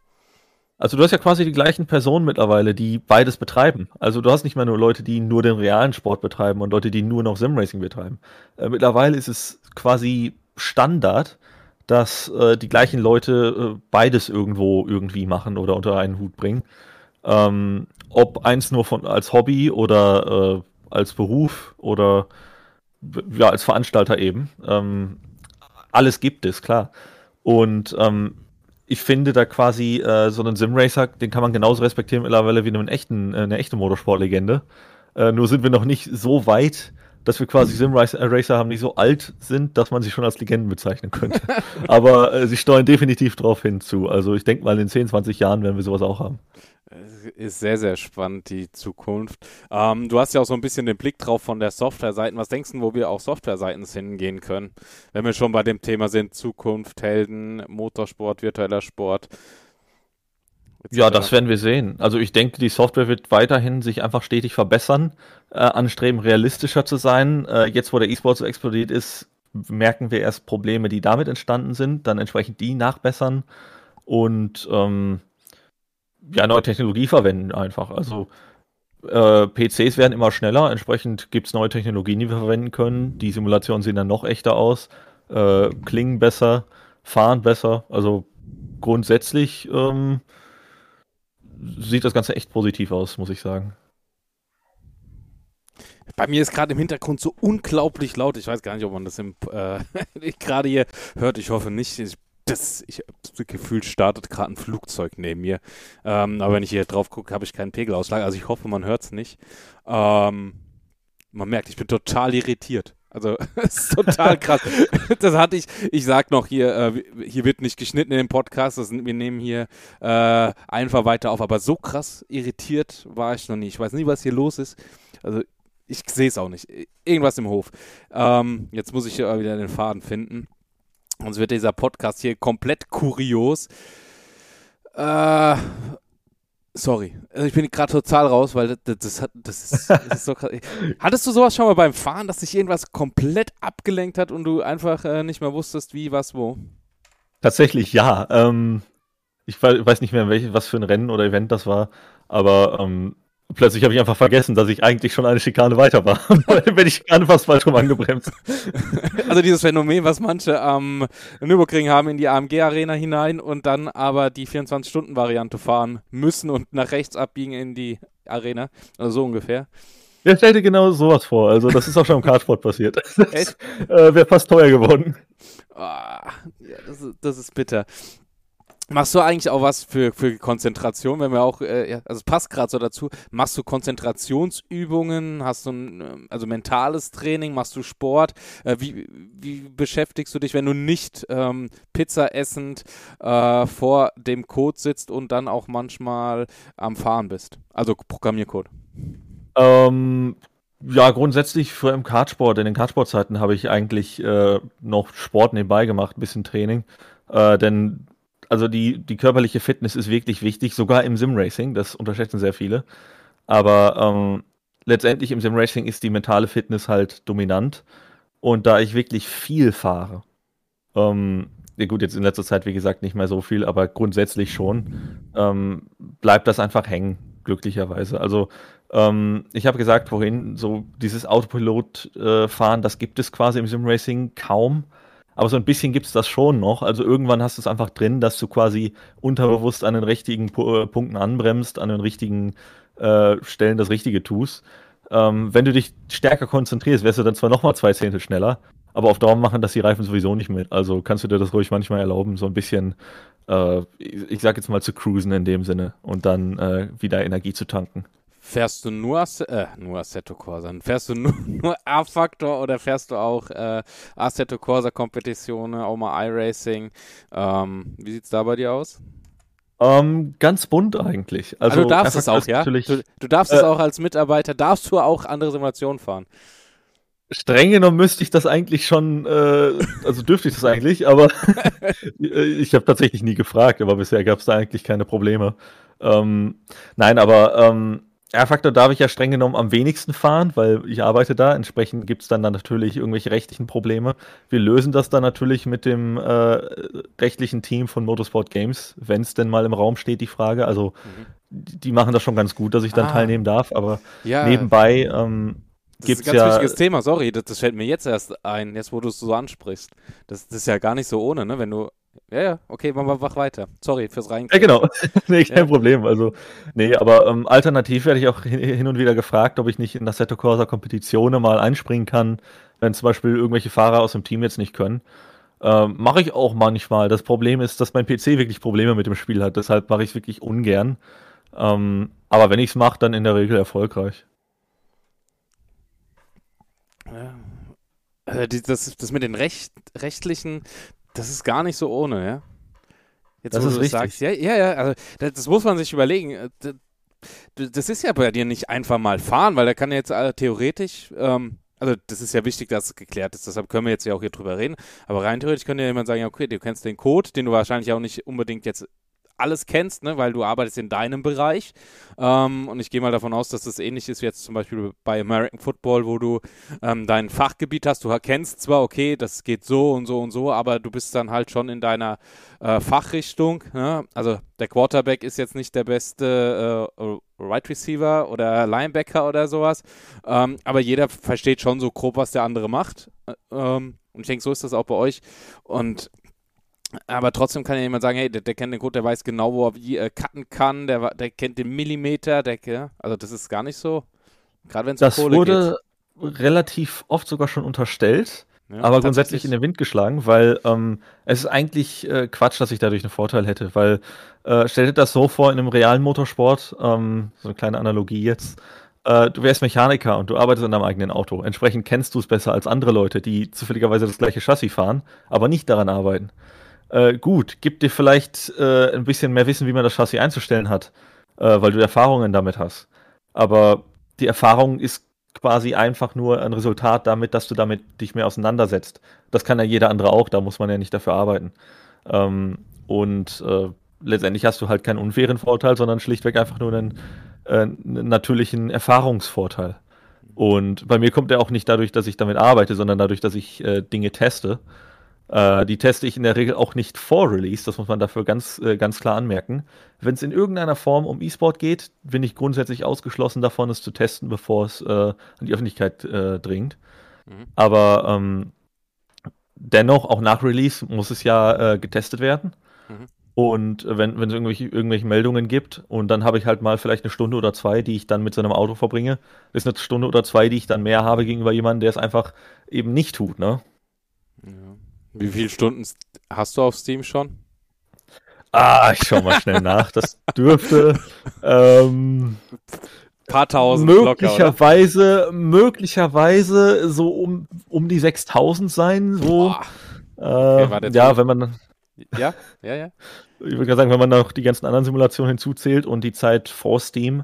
Also du hast ja quasi die gleichen Personen mittlerweile, die beides betreiben. Also du hast nicht mehr nur Leute, die nur den realen Sport betreiben und Leute, die nur noch Simracing betreiben. Äh, mittlerweile ist es quasi Standard, dass äh, die gleichen Leute äh, beides irgendwo irgendwie machen oder unter einen Hut bringen. Ähm, ob eins nur von, als Hobby oder äh, als Beruf oder ja, als Veranstalter eben. Ähm, alles gibt es, klar. Und ähm, ich finde da quasi äh, so einen Simracer, den kann man genauso respektieren mittlerweile wie einen echten, äh, eine echte Motorsportlegende. Äh, nur sind wir noch nicht so weit, dass wir quasi Simracer haben, die so alt sind, dass man sie schon als Legenden bezeichnen könnte. Aber äh, sie steuern definitiv darauf hinzu. Also ich denke mal, in 10, 20 Jahren werden wir sowas auch haben. Ist sehr, sehr spannend, die Zukunft. Ähm, du hast ja auch so ein bisschen den Blick drauf von der Software-Seiten. Was denkst du, wo wir auch Software-Seiten hingehen können? Wenn wir schon bei dem Thema sind, Zukunft, Helden, Motorsport, virtueller Sport. Ja, das werden wir sehen. Also ich denke, die Software wird weiterhin sich einfach stetig verbessern, äh, anstreben, realistischer zu sein. Äh, jetzt, wo der E-Sport so explodiert ist, merken wir erst Probleme, die damit entstanden sind, dann entsprechend die nachbessern und ähm, ja, neue Technologie verwenden einfach. Also äh, PCs werden immer schneller, entsprechend gibt es neue Technologien, die wir verwenden können. Die Simulationen sehen dann noch echter aus, äh, klingen besser, fahren besser. Also grundsätzlich ähm, sieht das Ganze echt positiv aus, muss ich sagen. Bei mir ist gerade im Hintergrund so unglaublich laut. Ich weiß gar nicht, ob man das äh, gerade hier hört. Ich hoffe nicht. Ich, das, ich das Gefühl, startet gerade ein Flugzeug neben mir. Ähm, aber wenn ich hier drauf gucke, habe ich keinen Pegelausschlag. Also ich hoffe, man hört es nicht. Ähm, man merkt, ich bin total irritiert. Also, das ist total krass. das hatte ich, ich sag noch hier, äh, hier wird nicht geschnitten in dem Podcast, das, wir nehmen hier äh, einfach weiter auf, aber so krass irritiert war ich noch nie. Ich weiß nie, was hier los ist. Also, ich sehe es auch nicht. Irgendwas im Hof. Ähm, jetzt muss ich hier wieder den Faden finden. Sonst wird dieser Podcast hier komplett kurios. Äh, Sorry, also ich bin gerade total raus, weil das, das, hat, das, ist, das ist so krass. Hattest du sowas schon mal beim Fahren, dass sich irgendwas komplett abgelenkt hat und du einfach äh, nicht mehr wusstest, wie, was, wo? Tatsächlich ja. Ähm, ich weiß nicht mehr, welche, was für ein Rennen oder Event das war, aber ähm, Plötzlich habe ich einfach vergessen, dass ich eigentlich schon eine Schikane weiter war. Wenn ich fast falsch rum angebremst. Also dieses Phänomen, was manche am Nürburgring haben in die AMG-Arena hinein und dann aber die 24-Stunden-Variante fahren müssen und nach rechts abbiegen in die Arena. Also so ungefähr. Ja, stell dir genau sowas vor. Also das ist auch schon im Kartsport passiert. Das äh, wäre fast teuer geworden. Oh, ja, das, das ist bitter. Machst du eigentlich auch was für, für Konzentration, wenn wir auch, äh, ja, also es passt gerade so dazu, machst du Konzentrationsübungen, hast du ein, ähm, also mentales Training, machst du Sport, äh, wie, wie beschäftigst du dich, wenn du nicht ähm, Pizza essend äh, vor dem Code sitzt und dann auch manchmal am Fahren bist, also Programmiercode? Ähm, ja, grundsätzlich für im Kartsport, in den Kartsportzeiten habe ich eigentlich äh, noch Sport nebenbei gemacht, ein bisschen Training, äh, denn also die, die körperliche Fitness ist wirklich wichtig, sogar im Simracing, das unterschätzen sehr viele. Aber ähm, letztendlich im Simracing ist die mentale Fitness halt dominant. Und da ich wirklich viel fahre, ähm, ja gut, jetzt in letzter Zeit, wie gesagt, nicht mehr so viel, aber grundsätzlich schon, ähm, bleibt das einfach hängen, glücklicherweise. Also ähm, ich habe gesagt vorhin, so dieses Autopilot-Fahren, äh, das gibt es quasi im Simracing kaum. Aber so ein bisschen gibt es das schon noch. Also irgendwann hast du es einfach drin, dass du quasi unterbewusst an den richtigen P äh, Punkten anbremst, an den richtigen äh, Stellen das Richtige tust. Ähm, wenn du dich stärker konzentrierst, wärst du dann zwar nochmal zwei Zehntel schneller, aber auf Dauer machen das die Reifen sowieso nicht mit. Also kannst du dir das ruhig manchmal erlauben, so ein bisschen, äh, ich, ich sag jetzt mal zu cruisen in dem Sinne und dann äh, wieder Energie zu tanken. Fährst du nur, äh, nur Assetto Corsa? Fährst du nur, nur R-Factor oder fährst du auch äh, Assetto Corsa Kompetitionen, auch mal iRacing? Ähm, wie sieht's da bei dir aus? Ähm, ganz bunt eigentlich. Also, also du darfst es auch, ja? Du, du darfst äh, es auch als Mitarbeiter, darfst du auch andere Simulationen fahren? Streng genommen müsste ich das eigentlich schon, äh, also dürfte ich das eigentlich, aber ich habe tatsächlich nie gefragt, aber bisher gab es da eigentlich keine Probleme. Ähm, nein, aber ähm, R-Faktor darf ich ja streng genommen am wenigsten fahren, weil ich arbeite da. Entsprechend gibt es dann, dann natürlich irgendwelche rechtlichen Probleme. Wir lösen das dann natürlich mit dem äh, rechtlichen Team von Motorsport Games, wenn es denn mal im Raum steht, die Frage. Also mhm. die machen das schon ganz gut, dass ich dann ah. teilnehmen darf, aber ja. nebenbei ähm, Das ist ein ganz ja, wichtiges Thema, sorry, das, das, fällt mir jetzt erst ein, jetzt wo du es so ansprichst. Das, das, ist ja gar nicht so ohne, ne? Wenn du. Ja, ja, okay, mach, mach weiter. Sorry fürs Rein. Ja, genau. nee, kein ja. Problem. Also, nee, aber ähm, alternativ werde ich auch hin und wieder gefragt, ob ich nicht in Assetto Corsa Kompetitionen mal einspringen kann, wenn zum Beispiel irgendwelche Fahrer aus dem Team jetzt nicht können. Ähm, mache ich auch manchmal. Das Problem ist, dass mein PC wirklich Probleme mit dem Spiel hat. Deshalb mache ich es wirklich ungern. Ähm, aber wenn ich es mache, dann in der Regel erfolgreich. Ja. Also das, das mit den Recht, rechtlichen, das ist gar nicht so ohne, ja. Jetzt, das ist richtig. Sagst, ja, ja, ja, also das, das, muss man sich überlegen. Äh, das ist ja bei dir nicht einfach mal fahren, weil da kann jetzt äh, theoretisch, ähm, also das ist ja wichtig, dass es geklärt ist, deshalb können wir jetzt ja auch hier drüber reden, aber rein theoretisch könnte ja jemand sagen, ja, okay, du kennst den Code, den du wahrscheinlich auch nicht unbedingt jetzt alles kennst, ne, weil du arbeitest in deinem Bereich. Ähm, und ich gehe mal davon aus, dass das ähnlich ist wie jetzt zum Beispiel bei American Football, wo du ähm, dein Fachgebiet hast. Du kennst zwar, okay, das geht so und so und so, aber du bist dann halt schon in deiner äh, Fachrichtung. Ne? Also der Quarterback ist jetzt nicht der beste äh, Right Receiver oder Linebacker oder sowas, ähm, aber jeder versteht schon so grob, was der andere macht. Äh, ähm, und ich denke, so ist das auch bei euch. Und aber trotzdem kann ja jemand sagen, hey, der, der, kennt den Code, der weiß genau, wo er wie äh, cutten kann, der, der kennt den Millimeter, der, also das ist gar nicht so. Gerade wenn es um Kohle wurde geht. relativ oft sogar schon unterstellt, ja, aber grundsätzlich in den Wind geschlagen, weil ähm, es ist eigentlich äh, Quatsch, dass ich dadurch einen Vorteil hätte, weil äh, stell dir das so vor in einem realen Motorsport, ähm, so eine kleine Analogie jetzt, äh, du wärst Mechaniker und du arbeitest an deinem eigenen Auto. Entsprechend kennst du es besser als andere Leute, die zufälligerweise das gleiche Chassis fahren, aber nicht daran arbeiten äh, gut, gibt dir vielleicht äh, ein bisschen mehr Wissen, wie man das Chassis einzustellen hat, äh, weil du Erfahrungen damit hast. Aber die Erfahrung ist quasi einfach nur ein Resultat damit, dass du damit dich mehr auseinandersetzt. Das kann ja jeder andere auch, da muss man ja nicht dafür arbeiten. Ähm, und äh, letztendlich hast du halt keinen unfairen Vorteil, sondern schlichtweg einfach nur einen, äh, einen natürlichen Erfahrungsvorteil. Und bei mir kommt er auch nicht dadurch, dass ich damit arbeite, sondern dadurch, dass ich äh, Dinge teste. Äh, die teste ich in der Regel auch nicht vor Release, das muss man dafür ganz, äh, ganz klar anmerken. Wenn es in irgendeiner Form um E-Sport geht, bin ich grundsätzlich ausgeschlossen davon, es zu testen, bevor es äh, an die Öffentlichkeit äh, dringt. Mhm. Aber ähm, dennoch, auch nach Release muss es ja äh, getestet werden. Mhm. Und wenn, wenn es irgendwelche, irgendwelche Meldungen gibt und dann habe ich halt mal vielleicht eine Stunde oder zwei, die ich dann mit so einem Auto verbringe, ist eine Stunde oder zwei, die ich dann mehr habe gegenüber jemandem, der es einfach eben nicht tut, ne? Ja. Wie viele Stunden hast du auf Steam schon? Ah, ich schau mal schnell nach. Das dürfte ähm, paar tausend möglicherweise locker, möglicherweise so um, um die 6000 sein so. Äh, okay, ja wenn man ja ja ja. Ich würde sagen wenn man noch die ganzen anderen Simulationen hinzuzählt und die Zeit vor Steam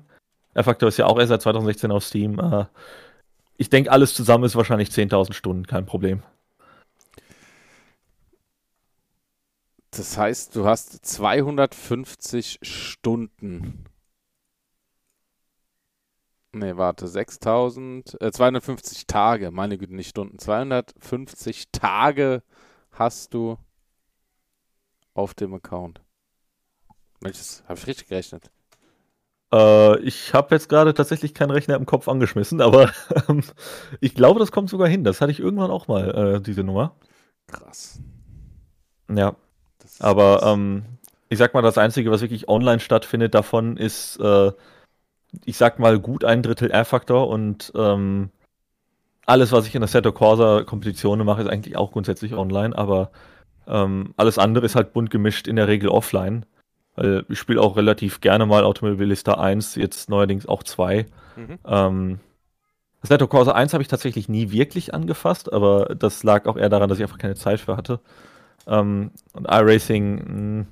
der Faktor ist ja auch erst seit 2016 auf Steam äh, ich denke alles zusammen ist wahrscheinlich 10.000 Stunden kein Problem Das heißt, du hast 250 Stunden. Ne, warte, 6000, äh, 250 Tage, meine Güte, nicht Stunden. 250 Tage hast du auf dem Account. Welches, habe ich richtig gerechnet? Äh, ich habe jetzt gerade tatsächlich keinen Rechner im Kopf angeschmissen, aber ähm, ich glaube, das kommt sogar hin. Das hatte ich irgendwann auch mal, äh, diese Nummer. Krass. Ja, aber ähm, ich sag mal, das Einzige, was wirklich online stattfindet davon, ist, äh, ich sag mal, gut ein Drittel R-Faktor und ähm, alles, was ich in der Seto Corsa Kompetition mache, ist eigentlich auch grundsätzlich online, aber ähm, alles andere ist halt bunt gemischt, in der Regel offline. Weil ich spiele auch relativ gerne mal Automobilista 1, jetzt neuerdings auch 2. Mhm. Ähm, Assetto Corsa 1 habe ich tatsächlich nie wirklich angefasst, aber das lag auch eher daran, dass ich einfach keine Zeit für hatte. Ähm, und iRacing hm,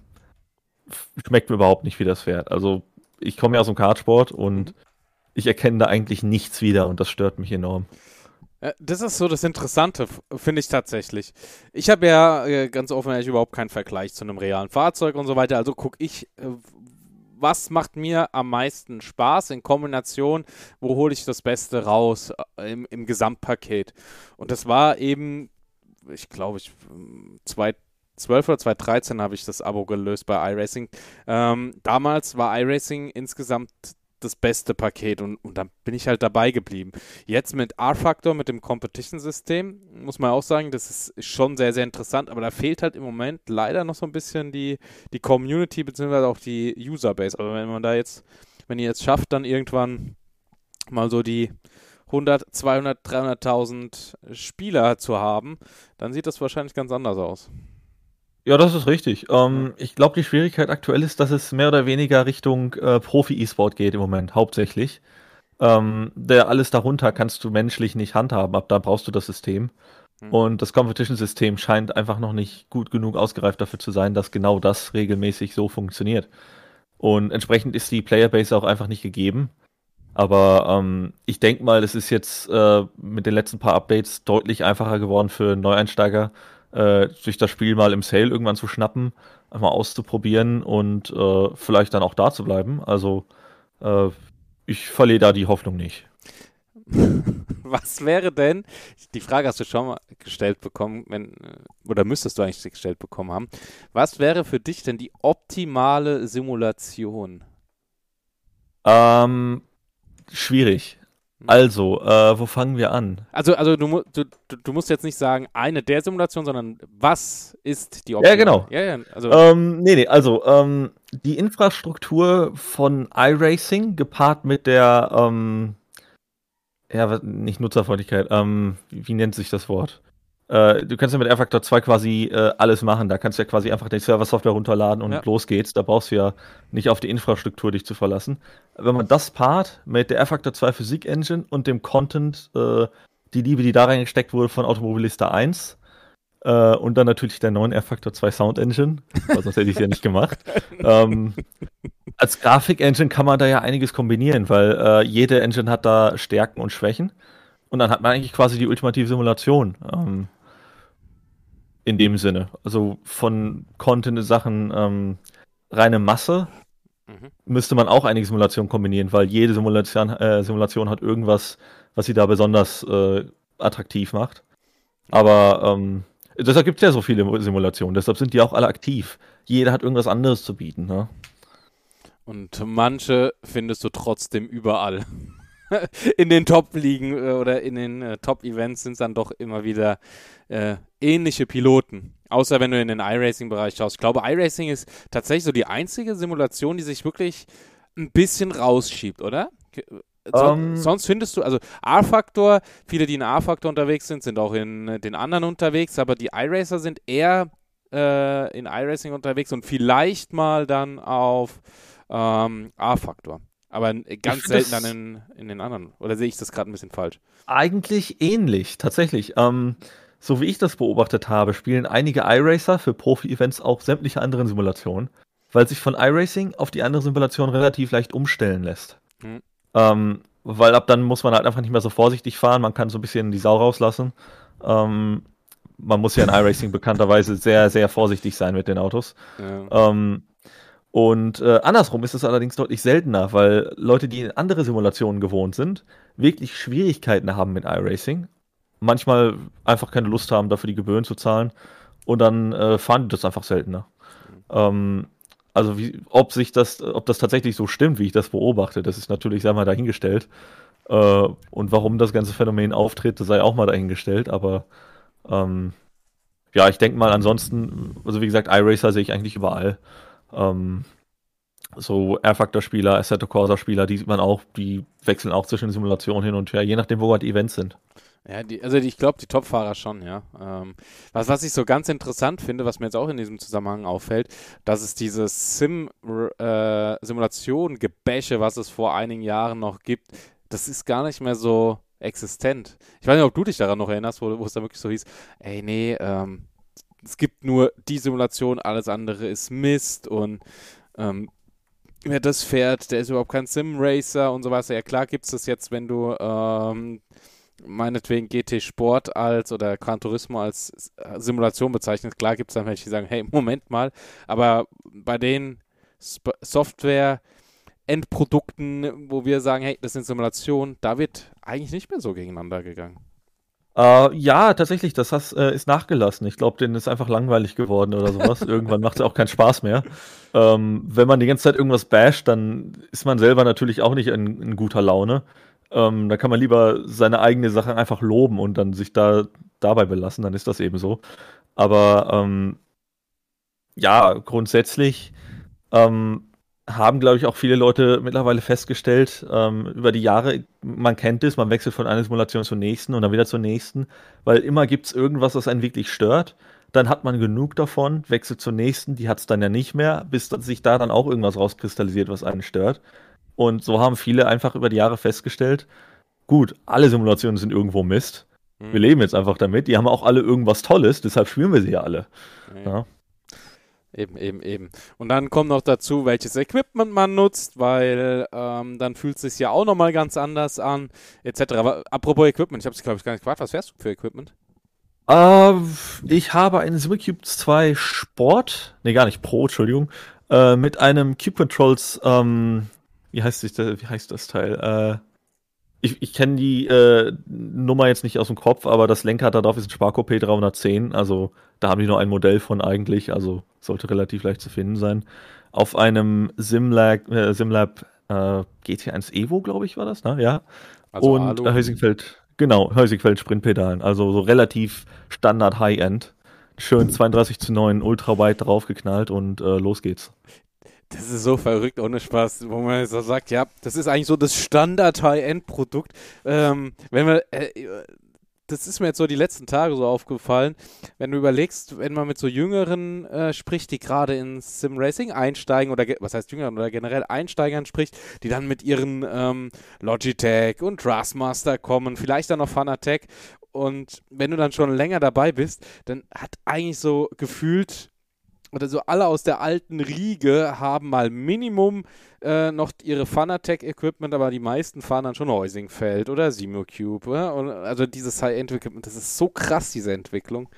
schmeckt mir überhaupt nicht wie das Pferd. Also ich komme ja aus dem Kartsport und ich erkenne da eigentlich nichts wieder und das stört mich enorm. Das ist so das Interessante, finde ich tatsächlich. Ich habe ja äh, ganz offen ehrlich überhaupt keinen Vergleich zu einem realen Fahrzeug und so weiter. Also gucke ich, äh, was macht mir am meisten Spaß in Kombination, wo hole ich das Beste raus äh, im, im Gesamtpaket. Und das war eben ich glaube, ich 2012 oder 2013 habe ich das Abo gelöst bei iRacing. Ähm, damals war iRacing insgesamt das beste Paket und, und dann bin ich halt dabei geblieben. Jetzt mit R-Factor, mit dem Competition-System, muss man auch sagen, das ist schon sehr, sehr interessant, aber da fehlt halt im Moment leider noch so ein bisschen die, die Community beziehungsweise auch die Userbase. Aber wenn man da jetzt, wenn ihr jetzt schafft, dann irgendwann mal so die 100, 200, 300.000 Spieler zu haben, dann sieht das wahrscheinlich ganz anders aus. Ja, das ist richtig. Ähm, ich glaube, die Schwierigkeit aktuell ist, dass es mehr oder weniger Richtung äh, Profi-E-Sport geht im Moment, hauptsächlich. Ähm, der alles darunter kannst du menschlich nicht handhaben, ab da brauchst du das System. Mhm. Und das Competition-System scheint einfach noch nicht gut genug ausgereift dafür zu sein, dass genau das regelmäßig so funktioniert. Und entsprechend ist die Playerbase auch einfach nicht gegeben. Aber ähm, ich denke mal, es ist jetzt äh, mit den letzten paar Updates deutlich einfacher geworden für Neueinsteiger, äh, sich das Spiel mal im Sale irgendwann zu schnappen, einmal auszuprobieren und äh, vielleicht dann auch da zu bleiben. Also äh, ich verliere da die Hoffnung nicht. Was wäre denn, die Frage hast du schon mal gestellt bekommen, wenn, oder müsstest du eigentlich gestellt bekommen haben, was wäre für dich denn die optimale Simulation? Ähm, schwierig. Mhm. Also, äh, wo fangen wir an? Also, also du, du, du musst jetzt nicht sagen, eine der Simulationen, sondern was ist die Option? Ja, genau. Ja, ja, also. Ähm, nee, nee, also ähm, die Infrastruktur von iRacing gepaart mit der, ähm, ja, nicht Nutzerfreundlichkeit, ähm, wie, wie nennt sich das Wort? Äh, du kannst ja mit R-Factor 2 quasi äh, alles machen. Da kannst du ja quasi einfach die Server-Software runterladen und ja. los geht's. Da brauchst du ja nicht auf die Infrastruktur dich zu verlassen. Wenn man das paart mit der R-Factor 2 Physik-Engine und dem Content, äh, die Liebe, die da reingesteckt wurde von Automobilista 1, äh, und dann natürlich der neuen R-Factor 2 Sound Engine, weil sonst hätte ich es ja nicht gemacht. ähm, als Grafik-Engine kann man da ja einiges kombinieren, weil äh, jede Engine hat da Stärken und Schwächen. Und dann hat man eigentlich quasi die ultimative Simulation. Ähm, in dem Sinne. Also von Content-Sachen ähm, reine Masse mhm. müsste man auch einige Simulationen kombinieren, weil jede Simulation, äh, Simulation hat irgendwas, was sie da besonders äh, attraktiv macht. Aber ähm, deshalb gibt es ja so viele Simulationen, deshalb sind die auch alle aktiv. Jeder hat irgendwas anderes zu bieten. Ne? Und manche findest du trotzdem überall. in den Top-Ligen äh, oder in den äh, Top-Events sind es dann doch immer wieder äh, ähnliche Piloten. Außer wenn du in den iRacing-Bereich schaust. Ich glaube, iRacing ist tatsächlich so die einzige Simulation, die sich wirklich ein bisschen rausschiebt, oder? Um, ähm. sonst findest du, also A-Faktor, viele, die in A-Faktor unterwegs sind, sind auch in äh, den anderen unterwegs, aber die iRacer sind eher äh, in iRacing unterwegs und vielleicht mal dann auf ähm, A-Faktor. Aber ganz selten dann in, in den anderen. Oder sehe ich das gerade ein bisschen falsch? Eigentlich ähnlich, tatsächlich. Ähm, so wie ich das beobachtet habe, spielen einige iRacer für Profi-Events auch sämtliche anderen Simulationen, weil sich von iRacing auf die andere Simulation relativ leicht umstellen lässt. Mhm. Ähm, weil ab dann muss man halt einfach nicht mehr so vorsichtig fahren, man kann so ein bisschen die Sau rauslassen. Ähm, man muss ja in iRacing bekannterweise sehr, sehr vorsichtig sein mit den Autos. Ja. Ähm, und äh, andersrum ist es allerdings deutlich seltener, weil Leute, die andere Simulationen gewohnt sind, wirklich Schwierigkeiten haben mit iRacing. Manchmal einfach keine Lust haben, dafür die Gebühren zu zahlen. Und dann äh, fahren die das einfach seltener. Ähm, also wie, ob sich das, ob das tatsächlich so stimmt, wie ich das beobachte, das ist natürlich, sei mal, dahingestellt. Äh, und warum das ganze Phänomen auftritt, das sei auch mal dahingestellt. Aber ähm, ja, ich denke mal, ansonsten, also wie gesagt, iRacer sehe ich eigentlich überall. Ähm, so R-Factor-Spieler, Assetto Corsa-Spieler, die sieht man auch, die wechseln auch zwischen Simulationen hin und her, je nachdem, wo halt Events sind. Ja, die, also ich glaube, die Top-Fahrer schon, ja. Ähm, was, was ich so ganz interessant finde, was mir jetzt auch in diesem Zusammenhang auffällt, dass es dieses Sim-Simulation-Gebäsche, äh, was es vor einigen Jahren noch gibt, das ist gar nicht mehr so existent. Ich weiß nicht, ob du dich daran noch erinnerst, wo, wo es da wirklich so hieß, ey, nee, ähm, es gibt nur die Simulation, alles andere ist Mist und ähm, wer das fährt, der ist überhaupt kein Sim-Racer und so weiter. Ja, klar gibt es das jetzt, wenn du ähm, meinetwegen GT Sport als oder Gran Turismo als Simulation bezeichnest. Klar gibt es dann welche, die sagen, hey, Moment mal, aber bei den Sp Software Endprodukten, wo wir sagen, hey, das sind Simulationen, da wird eigentlich nicht mehr so gegeneinander gegangen. Äh, ja, tatsächlich, das has, äh, ist nachgelassen. Ich glaube, denen ist einfach langweilig geworden oder sowas. Irgendwann macht es auch keinen Spaß mehr. Ähm, wenn man die ganze Zeit irgendwas basht, dann ist man selber natürlich auch nicht in, in guter Laune. Ähm, da kann man lieber seine eigene Sache einfach loben und dann sich da dabei belassen, dann ist das eben so. Aber ähm, ja, grundsätzlich ähm, haben, glaube ich, auch viele Leute mittlerweile festgestellt, ähm, über die Jahre, man kennt es, man wechselt von einer Simulation zur nächsten und dann wieder zur nächsten, weil immer gibt es irgendwas, was einen wirklich stört. Dann hat man genug davon, wechselt zur nächsten, die hat es dann ja nicht mehr, bis sich da dann auch irgendwas rauskristallisiert, was einen stört. Und so haben viele einfach über die Jahre festgestellt, gut, alle Simulationen sind irgendwo Mist. Mhm. Wir leben jetzt einfach damit. Die haben auch alle irgendwas Tolles, deshalb spielen wir sie ja alle. Ja. Ja. Eben, eben, eben. Und dann kommt noch dazu, welches Equipment man nutzt, weil ähm, dann fühlt es sich ja auch nochmal ganz anders an, etc. Aber apropos Equipment, ich habe es, glaube ich, gar nicht gefragt, was fährst du für Equipment? Uh, ich habe einen SimCube 2 Sport, nee, gar nicht Pro, Entschuldigung, äh, mit einem Cube Controls, ähm, wie heißt, das, wie heißt das Teil? Äh, ich, ich kenne die äh, Nummer jetzt nicht aus dem Kopf, aber das Lenkrad darauf ist ein Sparco P310. Also da haben die nur ein Modell von eigentlich. Also sollte relativ leicht zu finden sein. Auf einem Simlab, äh, Simlab äh, GT1 Evo, glaube ich, war das, ne? Ja. Also Und Alu. Heusingfeld, genau, Heusingfeld Sprintpedalen. Also so relativ Standard High-End. Schön 32 zu 9 ultra weit draufgeknallt und äh, los geht's. Das ist so verrückt, ohne Spaß, wo man so sagt, ja, das ist eigentlich so das Standard-High-End-Produkt. Ähm, wenn wir, äh, das ist mir jetzt so die letzten Tage so aufgefallen, wenn du überlegst, wenn man mit so Jüngeren äh, spricht, die gerade ins Sim-Racing einsteigen oder, was heißt Jüngeren oder generell Einsteigern spricht, die dann mit ihren ähm, Logitech und Trustmaster kommen, vielleicht dann noch Fanatec und wenn du dann schon länger dabei bist, dann hat eigentlich so gefühlt oder so alle aus der alten Riege haben mal Minimum äh, noch ihre Fanatec-Equipment, aber die meisten fahren dann schon Heusingfeld oder Simocube. Oder? also dieses High-End-Equipment, das ist so krass, diese Entwicklung.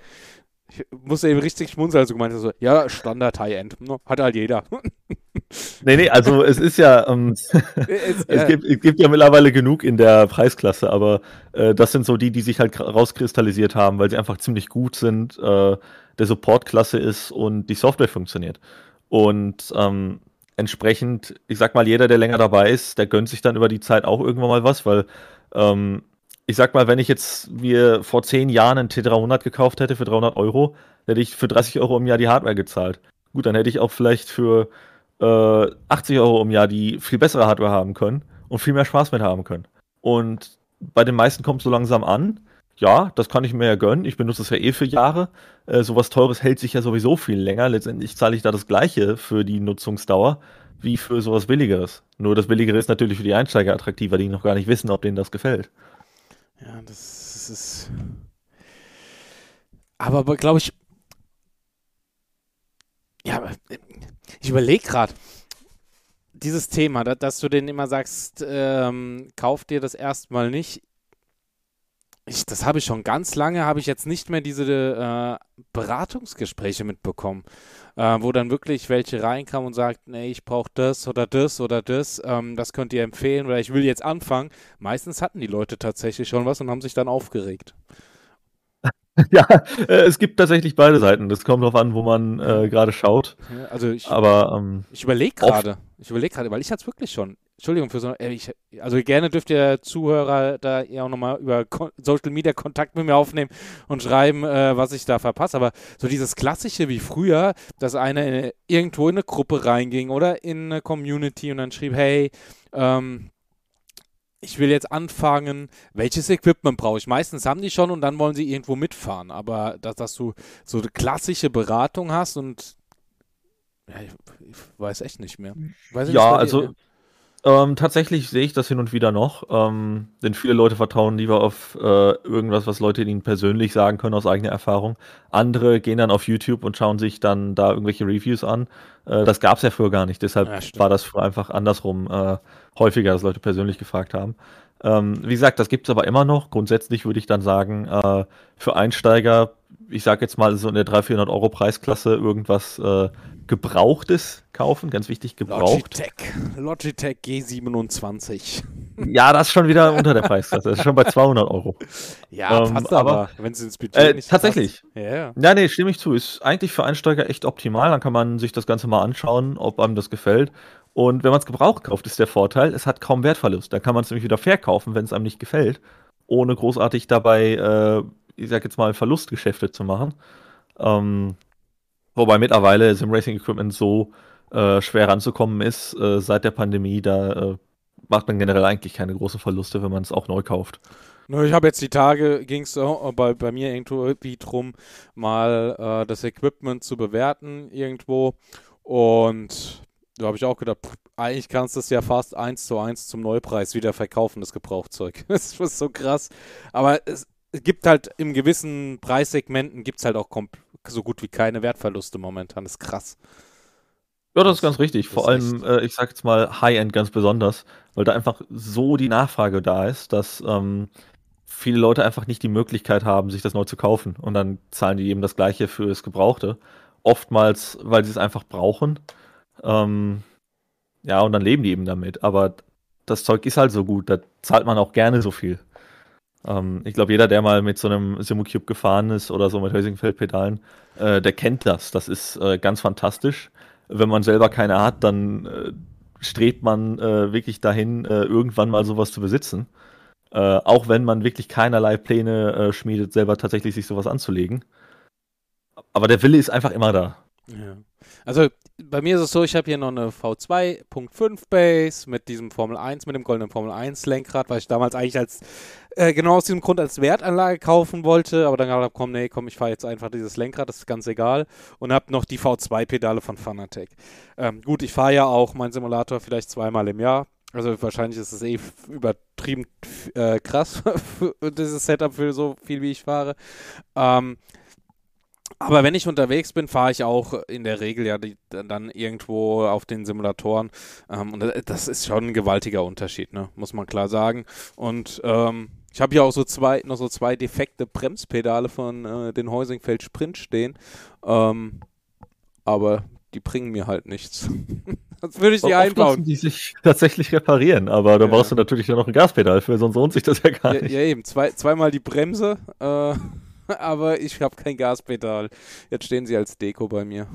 Ich musste eben richtig schmunzeln, als du gemeint hast, so, ja, Standard High-End, hat halt jeder. nee, nee, also es ist ja, ähm, es, es, gibt, es, gibt, ja mittlerweile genug in der Preisklasse, aber äh, das sind so die, die sich halt rauskristallisiert haben, weil sie einfach ziemlich gut sind. Der Support-Klasse ist und die Software funktioniert. Und ähm, entsprechend, ich sag mal, jeder, der länger dabei ist, der gönnt sich dann über die Zeit auch irgendwann mal was, weil ähm, ich sag mal, wenn ich jetzt mir vor zehn Jahren einen T300 gekauft hätte für 300 Euro, hätte ich für 30 Euro im Jahr die Hardware gezahlt. Gut, dann hätte ich auch vielleicht für äh, 80 Euro im Jahr die viel bessere Hardware haben können und viel mehr Spaß mit haben können. Und bei den meisten kommt es so langsam an ja, das kann ich mir ja gönnen. Ich benutze es ja eh für Jahre. Äh, sowas Teures hält sich ja sowieso viel länger. Letztendlich zahle ich da das Gleiche für die Nutzungsdauer wie für sowas Billigeres. Nur das Billigere ist natürlich für die Einsteiger attraktiver, die noch gar nicht wissen, ob denen das gefällt. Ja, das ist. Aber, glaube ich. Ja, ich überlege gerade dieses Thema, dass du denen immer sagst, ähm, kauf dir das erstmal nicht ich, das habe ich schon ganz lange, habe ich jetzt nicht mehr diese äh, Beratungsgespräche mitbekommen, äh, wo dann wirklich welche reinkamen und sagten, nee, ich brauche das oder das oder das, ähm, das könnt ihr empfehlen oder ich will jetzt anfangen. Meistens hatten die Leute tatsächlich schon was und haben sich dann aufgeregt. Ja, äh, es gibt tatsächlich beide Seiten. Das kommt darauf an, wo man äh, gerade schaut. Ja, also ich, Aber ähm, ich überlege gerade, ich überlege gerade, weil ich hatte es wirklich schon. Entschuldigung für so, äh, ich, also gerne dürft ihr Zuhörer da ja auch nochmal über Social Media Kontakt mit mir aufnehmen und schreiben, äh, was ich da verpasse. Aber so dieses Klassische wie früher, dass einer in, irgendwo in eine Gruppe reinging oder in eine Community und dann schrieb, hey, ähm, ich will jetzt anfangen, welches Equipment brauche ich? Meistens haben die schon und dann wollen sie irgendwo mitfahren. Aber dass, dass du so eine klassische Beratung hast und ja, ich, ich weiß echt nicht mehr. Weiß ja, also. Dir, ähm, tatsächlich sehe ich das hin und wieder noch, ähm, denn viele Leute vertrauen lieber auf äh, irgendwas, was Leute ihnen persönlich sagen können aus eigener Erfahrung. Andere gehen dann auf YouTube und schauen sich dann da irgendwelche Reviews an. Äh, das gab es ja früher gar nicht, deshalb ja, war das früher einfach andersrum äh, häufiger, dass Leute persönlich gefragt haben. Ähm, wie gesagt, das gibt es aber immer noch. Grundsätzlich würde ich dann sagen, äh, für Einsteiger, ich sage jetzt mal so in der 300, 400 Euro Preisklasse irgendwas äh, Gebrauchtes kaufen, ganz wichtig, gebraucht. Logitech, Logitech G27. Ja, das ist schon wieder unter der Preisklasse. Das ist schon bei 200 Euro. Ja, Ähm, passt aber- aber, wenn es ins Budget Äh, nicht tatsächlich. passt. Ja, ja. Ja, nee, stimme ich zu. Ist eigentlich für Einsteiger echt optimal. Dann kann man sich das Ganze mal anschauen, ob einem das gefällt. Und wenn man es gebraucht kauft, ist der Vorteil, es hat kaum Wertverlust. Da kann man es nämlich wieder verkaufen, wenn es einem nicht gefällt, ohne großartig dabei, äh, ich sag jetzt mal, Verlustgeschäfte zu machen. Ähm, wobei mittlerweile Sim Racing Equipment so äh, schwer ranzukommen ist äh, seit der Pandemie, da äh, macht man generell eigentlich keine großen Verluste, wenn man es auch neu kauft. Ich habe jetzt die Tage, ging es bei, bei mir irgendwie drum, mal äh, das Equipment zu bewerten irgendwo. Und da habe ich auch gedacht, pff, eigentlich kannst du es ja fast eins zu eins zum Neupreis wieder verkaufen, das Gebrauchzeug. Das ist so krass. Aber es, es gibt halt im gewissen Preissegmenten gibt es halt auch so gut wie keine Wertverluste momentan. Das ist krass. Ja, das ist ganz richtig. Vor allem, äh, ich sag jetzt mal High-End ganz besonders, weil da einfach so die Nachfrage da ist, dass ähm, viele Leute einfach nicht die Möglichkeit haben, sich das neu zu kaufen. Und dann zahlen die eben das Gleiche für das Gebrauchte. Oftmals, weil sie es einfach brauchen. Ähm, ja, und dann leben die eben damit. Aber das Zeug ist halt so gut, da zahlt man auch gerne so viel. Ähm, ich glaube, jeder, der mal mit so einem Simulcube gefahren ist oder so mit Hölsingfeld-Pedalen, äh, der kennt das. Das ist äh, ganz fantastisch wenn man selber keine hat, dann äh, strebt man äh, wirklich dahin, äh, irgendwann mal sowas zu besitzen. Äh, auch wenn man wirklich keinerlei Pläne schmiedet, selber tatsächlich sich sowas anzulegen. Aber der Wille ist einfach immer da. Ja. Also bei mir ist es so, ich habe hier noch eine V2.5 Base mit diesem Formel 1, mit dem goldenen Formel 1 Lenkrad, weil ich damals eigentlich als äh, genau aus diesem Grund als Wertanlage kaufen wollte, aber dann habe ich komm, nee, komm, ich fahre jetzt einfach dieses Lenkrad, das ist ganz egal und habe noch die V2 Pedale von Fanatec. Ähm, gut, ich fahre ja auch meinen Simulator vielleicht zweimal im Jahr. Also wahrscheinlich ist es eh übertrieben äh, krass, dieses Setup für so viel wie ich fahre. Ähm, aber wenn ich unterwegs bin, fahre ich auch in der Regel ja die, dann irgendwo auf den Simulatoren. Ähm, und das ist schon ein gewaltiger Unterschied, ne? muss man klar sagen. Und ähm, ich habe hier auch so zwei, noch so zwei defekte Bremspedale von äh, den Heusingfeld Sprint stehen. Ähm, aber die bringen mir halt nichts. Sonst würde ich die Oft einbauen. die sich tatsächlich reparieren, aber da Ja. brauchst du natürlich ja noch ein Gaspedal für, sonst lohnt sich das ja gar Ja, nicht. ja eben, zwei, zweimal die Bremse, äh, aber ich habe kein Gaspedal. Jetzt stehen sie als Deko bei mir.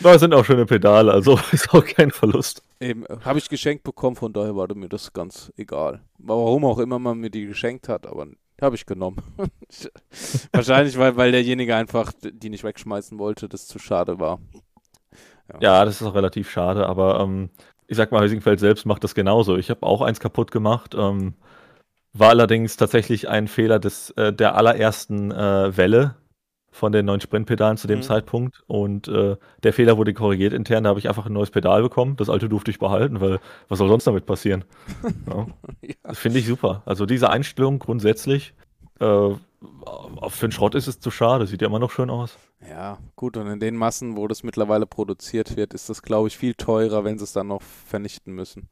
Da sind auch schöne Pedale, also ist auch kein Verlust. Eben, habe ich geschenkt bekommen, von daher war mir das ganz egal. Warum auch immer man mir die geschenkt hat, aber habe ich genommen. Wahrscheinlich, weil, weil derjenige einfach die nicht wegschmeißen wollte, das zu schade war. Ja, das ist auch relativ schade, aber ähm, ich sag mal, Helsingfeld selbst macht das genauso. Ich habe auch eins kaputt gemacht. Ähm, war allerdings tatsächlich ein Fehler des, äh, der allerersten äh, Welle von den neuen Sprintpedalen zu dem Mhm. Zeitpunkt. Und äh, der Fehler wurde korrigiert intern. Da habe ich einfach ein neues Pedal bekommen. Das alte durfte ich behalten, weil was soll sonst damit passieren? Ja. Ja. Das finde ich super. Also diese Einstellung grundsätzlich, äh, für den Schrott ist es zu schade. Sieht ja immer noch schön aus. Ja, gut, und in den Massen, wo das mittlerweile produziert wird, ist das, glaube ich, viel teurer, wenn sie es dann noch vernichten müssen.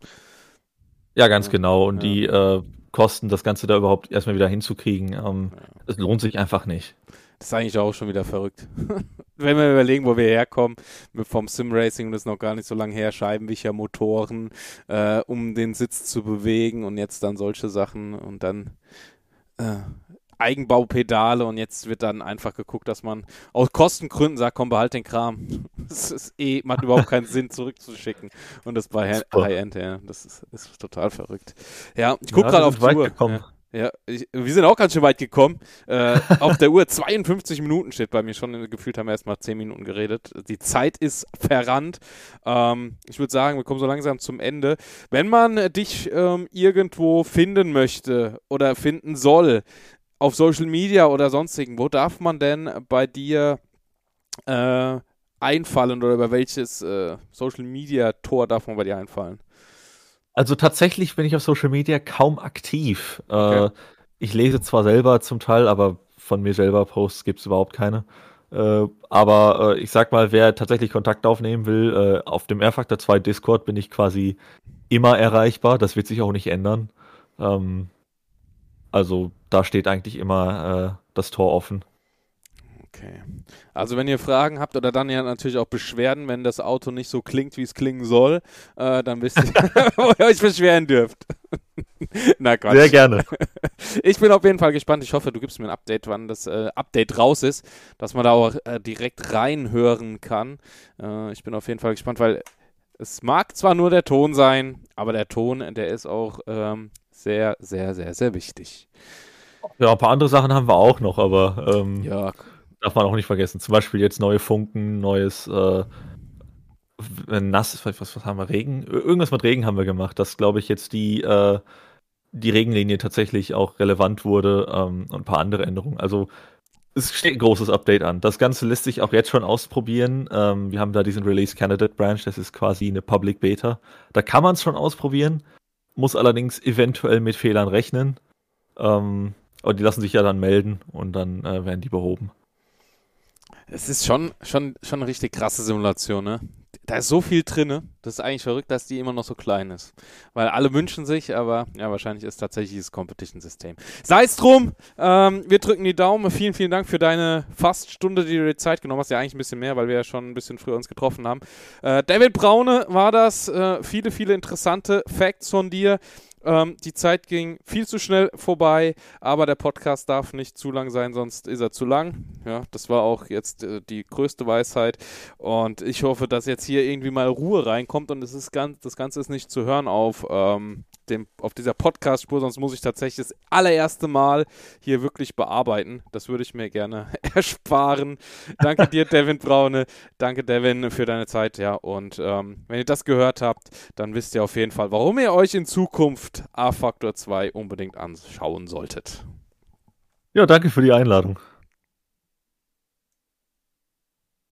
Ja, ganz Ja, genau. Und die äh, Kosten, das Ganze da überhaupt erstmal wieder hinzukriegen, ähm, das lohnt sich einfach nicht. Das ist eigentlich auch schon wieder verrückt. Wenn wir überlegen, wo wir herkommen, vom Sim-Racing, das ist noch gar nicht so lange her, Scheibenwischer, Motoren, äh, um den Sitz zu bewegen und jetzt dann solche Sachen und dann äh, Eigenbaupedale und jetzt wird dann einfach geguckt, dass man aus Kostengründen sagt, komm, behalt den Kram. Das ist eh, macht überhaupt keinen Sinn, zurückzuschicken. Und das bei. High-End, ja, das ist, ist total verrückt. Ja, ich gucke Ja, gerade auf die Uhr. gekommen. Ja. Ja, ich, wir sind auch ganz schön weit gekommen. Äh, auf der Uhr 52 Minuten steht bei mir schon. Gefühlt haben wir erst mal 10 Minuten geredet. Die Zeit ist verrannt. Ähm, ich würde sagen, wir kommen so langsam zum Ende. Wenn man dich ähm, irgendwo finden möchte oder finden soll, auf Social Media oder sonstigen, wo darf man denn bei dir äh, einfallen oder über welches äh, Social Media Tor darf man bei dir einfallen? Also tatsächlich bin ich auf Social Media kaum aktiv. Okay. Äh, ich lese zwar selber zum Teil, aber von mir selber Posts gibt es überhaupt keine. Äh, aber äh, ich sag mal, wer tatsächlich Kontakt aufnehmen will, äh, auf dem R-Factor 2 Discord bin ich quasi immer erreichbar. Das wird sich auch nicht ändern. Ähm, also da steht eigentlich immer äh, das Tor offen. Okay. Also wenn ihr Fragen habt oder dann ja natürlich auch Beschwerden, wenn das Auto nicht so klingt, wie es klingen soll, äh, dann wisst ihr, wo ihr euch beschweren dürft. Na Quatsch. Sehr gerne. Ich bin auf jeden Fall gespannt. Ich hoffe, du gibst mir ein Update, wann das äh, Update raus ist, dass man da auch äh, direkt reinhören kann. Äh, ich bin auf jeden Fall gespannt, weil es mag zwar nur der Ton sein, aber der Ton, der ist auch ähm, sehr, sehr, sehr, sehr wichtig. Ja, ein paar andere Sachen haben wir auch noch, aber ähm, ja. darf man auch nicht vergessen. Zum Beispiel jetzt neue Funken, neues äh, nass, was, was haben wir, Regen? Irgendwas mit Regen haben wir gemacht, dass, glaube ich, jetzt die, äh, die Regenlinie tatsächlich auch relevant wurde ähm, und ein paar andere Änderungen. Also es steht ein großes Update an. Das Ganze lässt sich auch jetzt schon ausprobieren. Ähm, wir haben da diesen Release Candidate Branch, das ist quasi eine Public Beta. Da kann man es schon ausprobieren, muss allerdings eventuell mit Fehlern rechnen. Ähm, aber die lassen sich ja dann melden und dann äh, werden die behoben. Es ist schon, schon, schon eine richtig krasse Simulation, ne? Da ist so viel drin, das ist eigentlich verrückt, dass die immer noch so klein ist. Weil alle wünschen sich, aber ja, wahrscheinlich ist tatsächlich das Competition-System. Sei es drum, ähm, wir drücken die Daumen. Vielen, vielen Dank für deine fast Stunde, die du dir Zeit genommen hast. Ja, eigentlich ein bisschen mehr, weil wir ja schon ein bisschen früher uns getroffen haben. Äh, David Braune war das. Äh, viele, viele interessante Facts von dir. Ähm, die Zeit ging viel zu schnell vorbei, aber der Podcast darf nicht zu lang sein, sonst ist er zu lang. Ja, das war auch jetzt äh, die größte Weisheit. Und ich hoffe, dass jetzt hier irgendwie mal Ruhe reinkommt und es ist ganz, das Ganze ist nicht zu hören auf ähm, dem, auf dieser Podcast-Spur, sonst muss ich tatsächlich das allererste Mal hier wirklich bearbeiten. Das würde ich mir gerne ersparen. Danke dir, Devin Braune. Danke, Devin, für deine Zeit. Ja, und ähm, wenn ihr das gehört habt, dann wisst ihr auf jeden Fall, warum ihr euch in Zukunft A-Factor 2 unbedingt anschauen solltet. Ja, danke für die Einladung.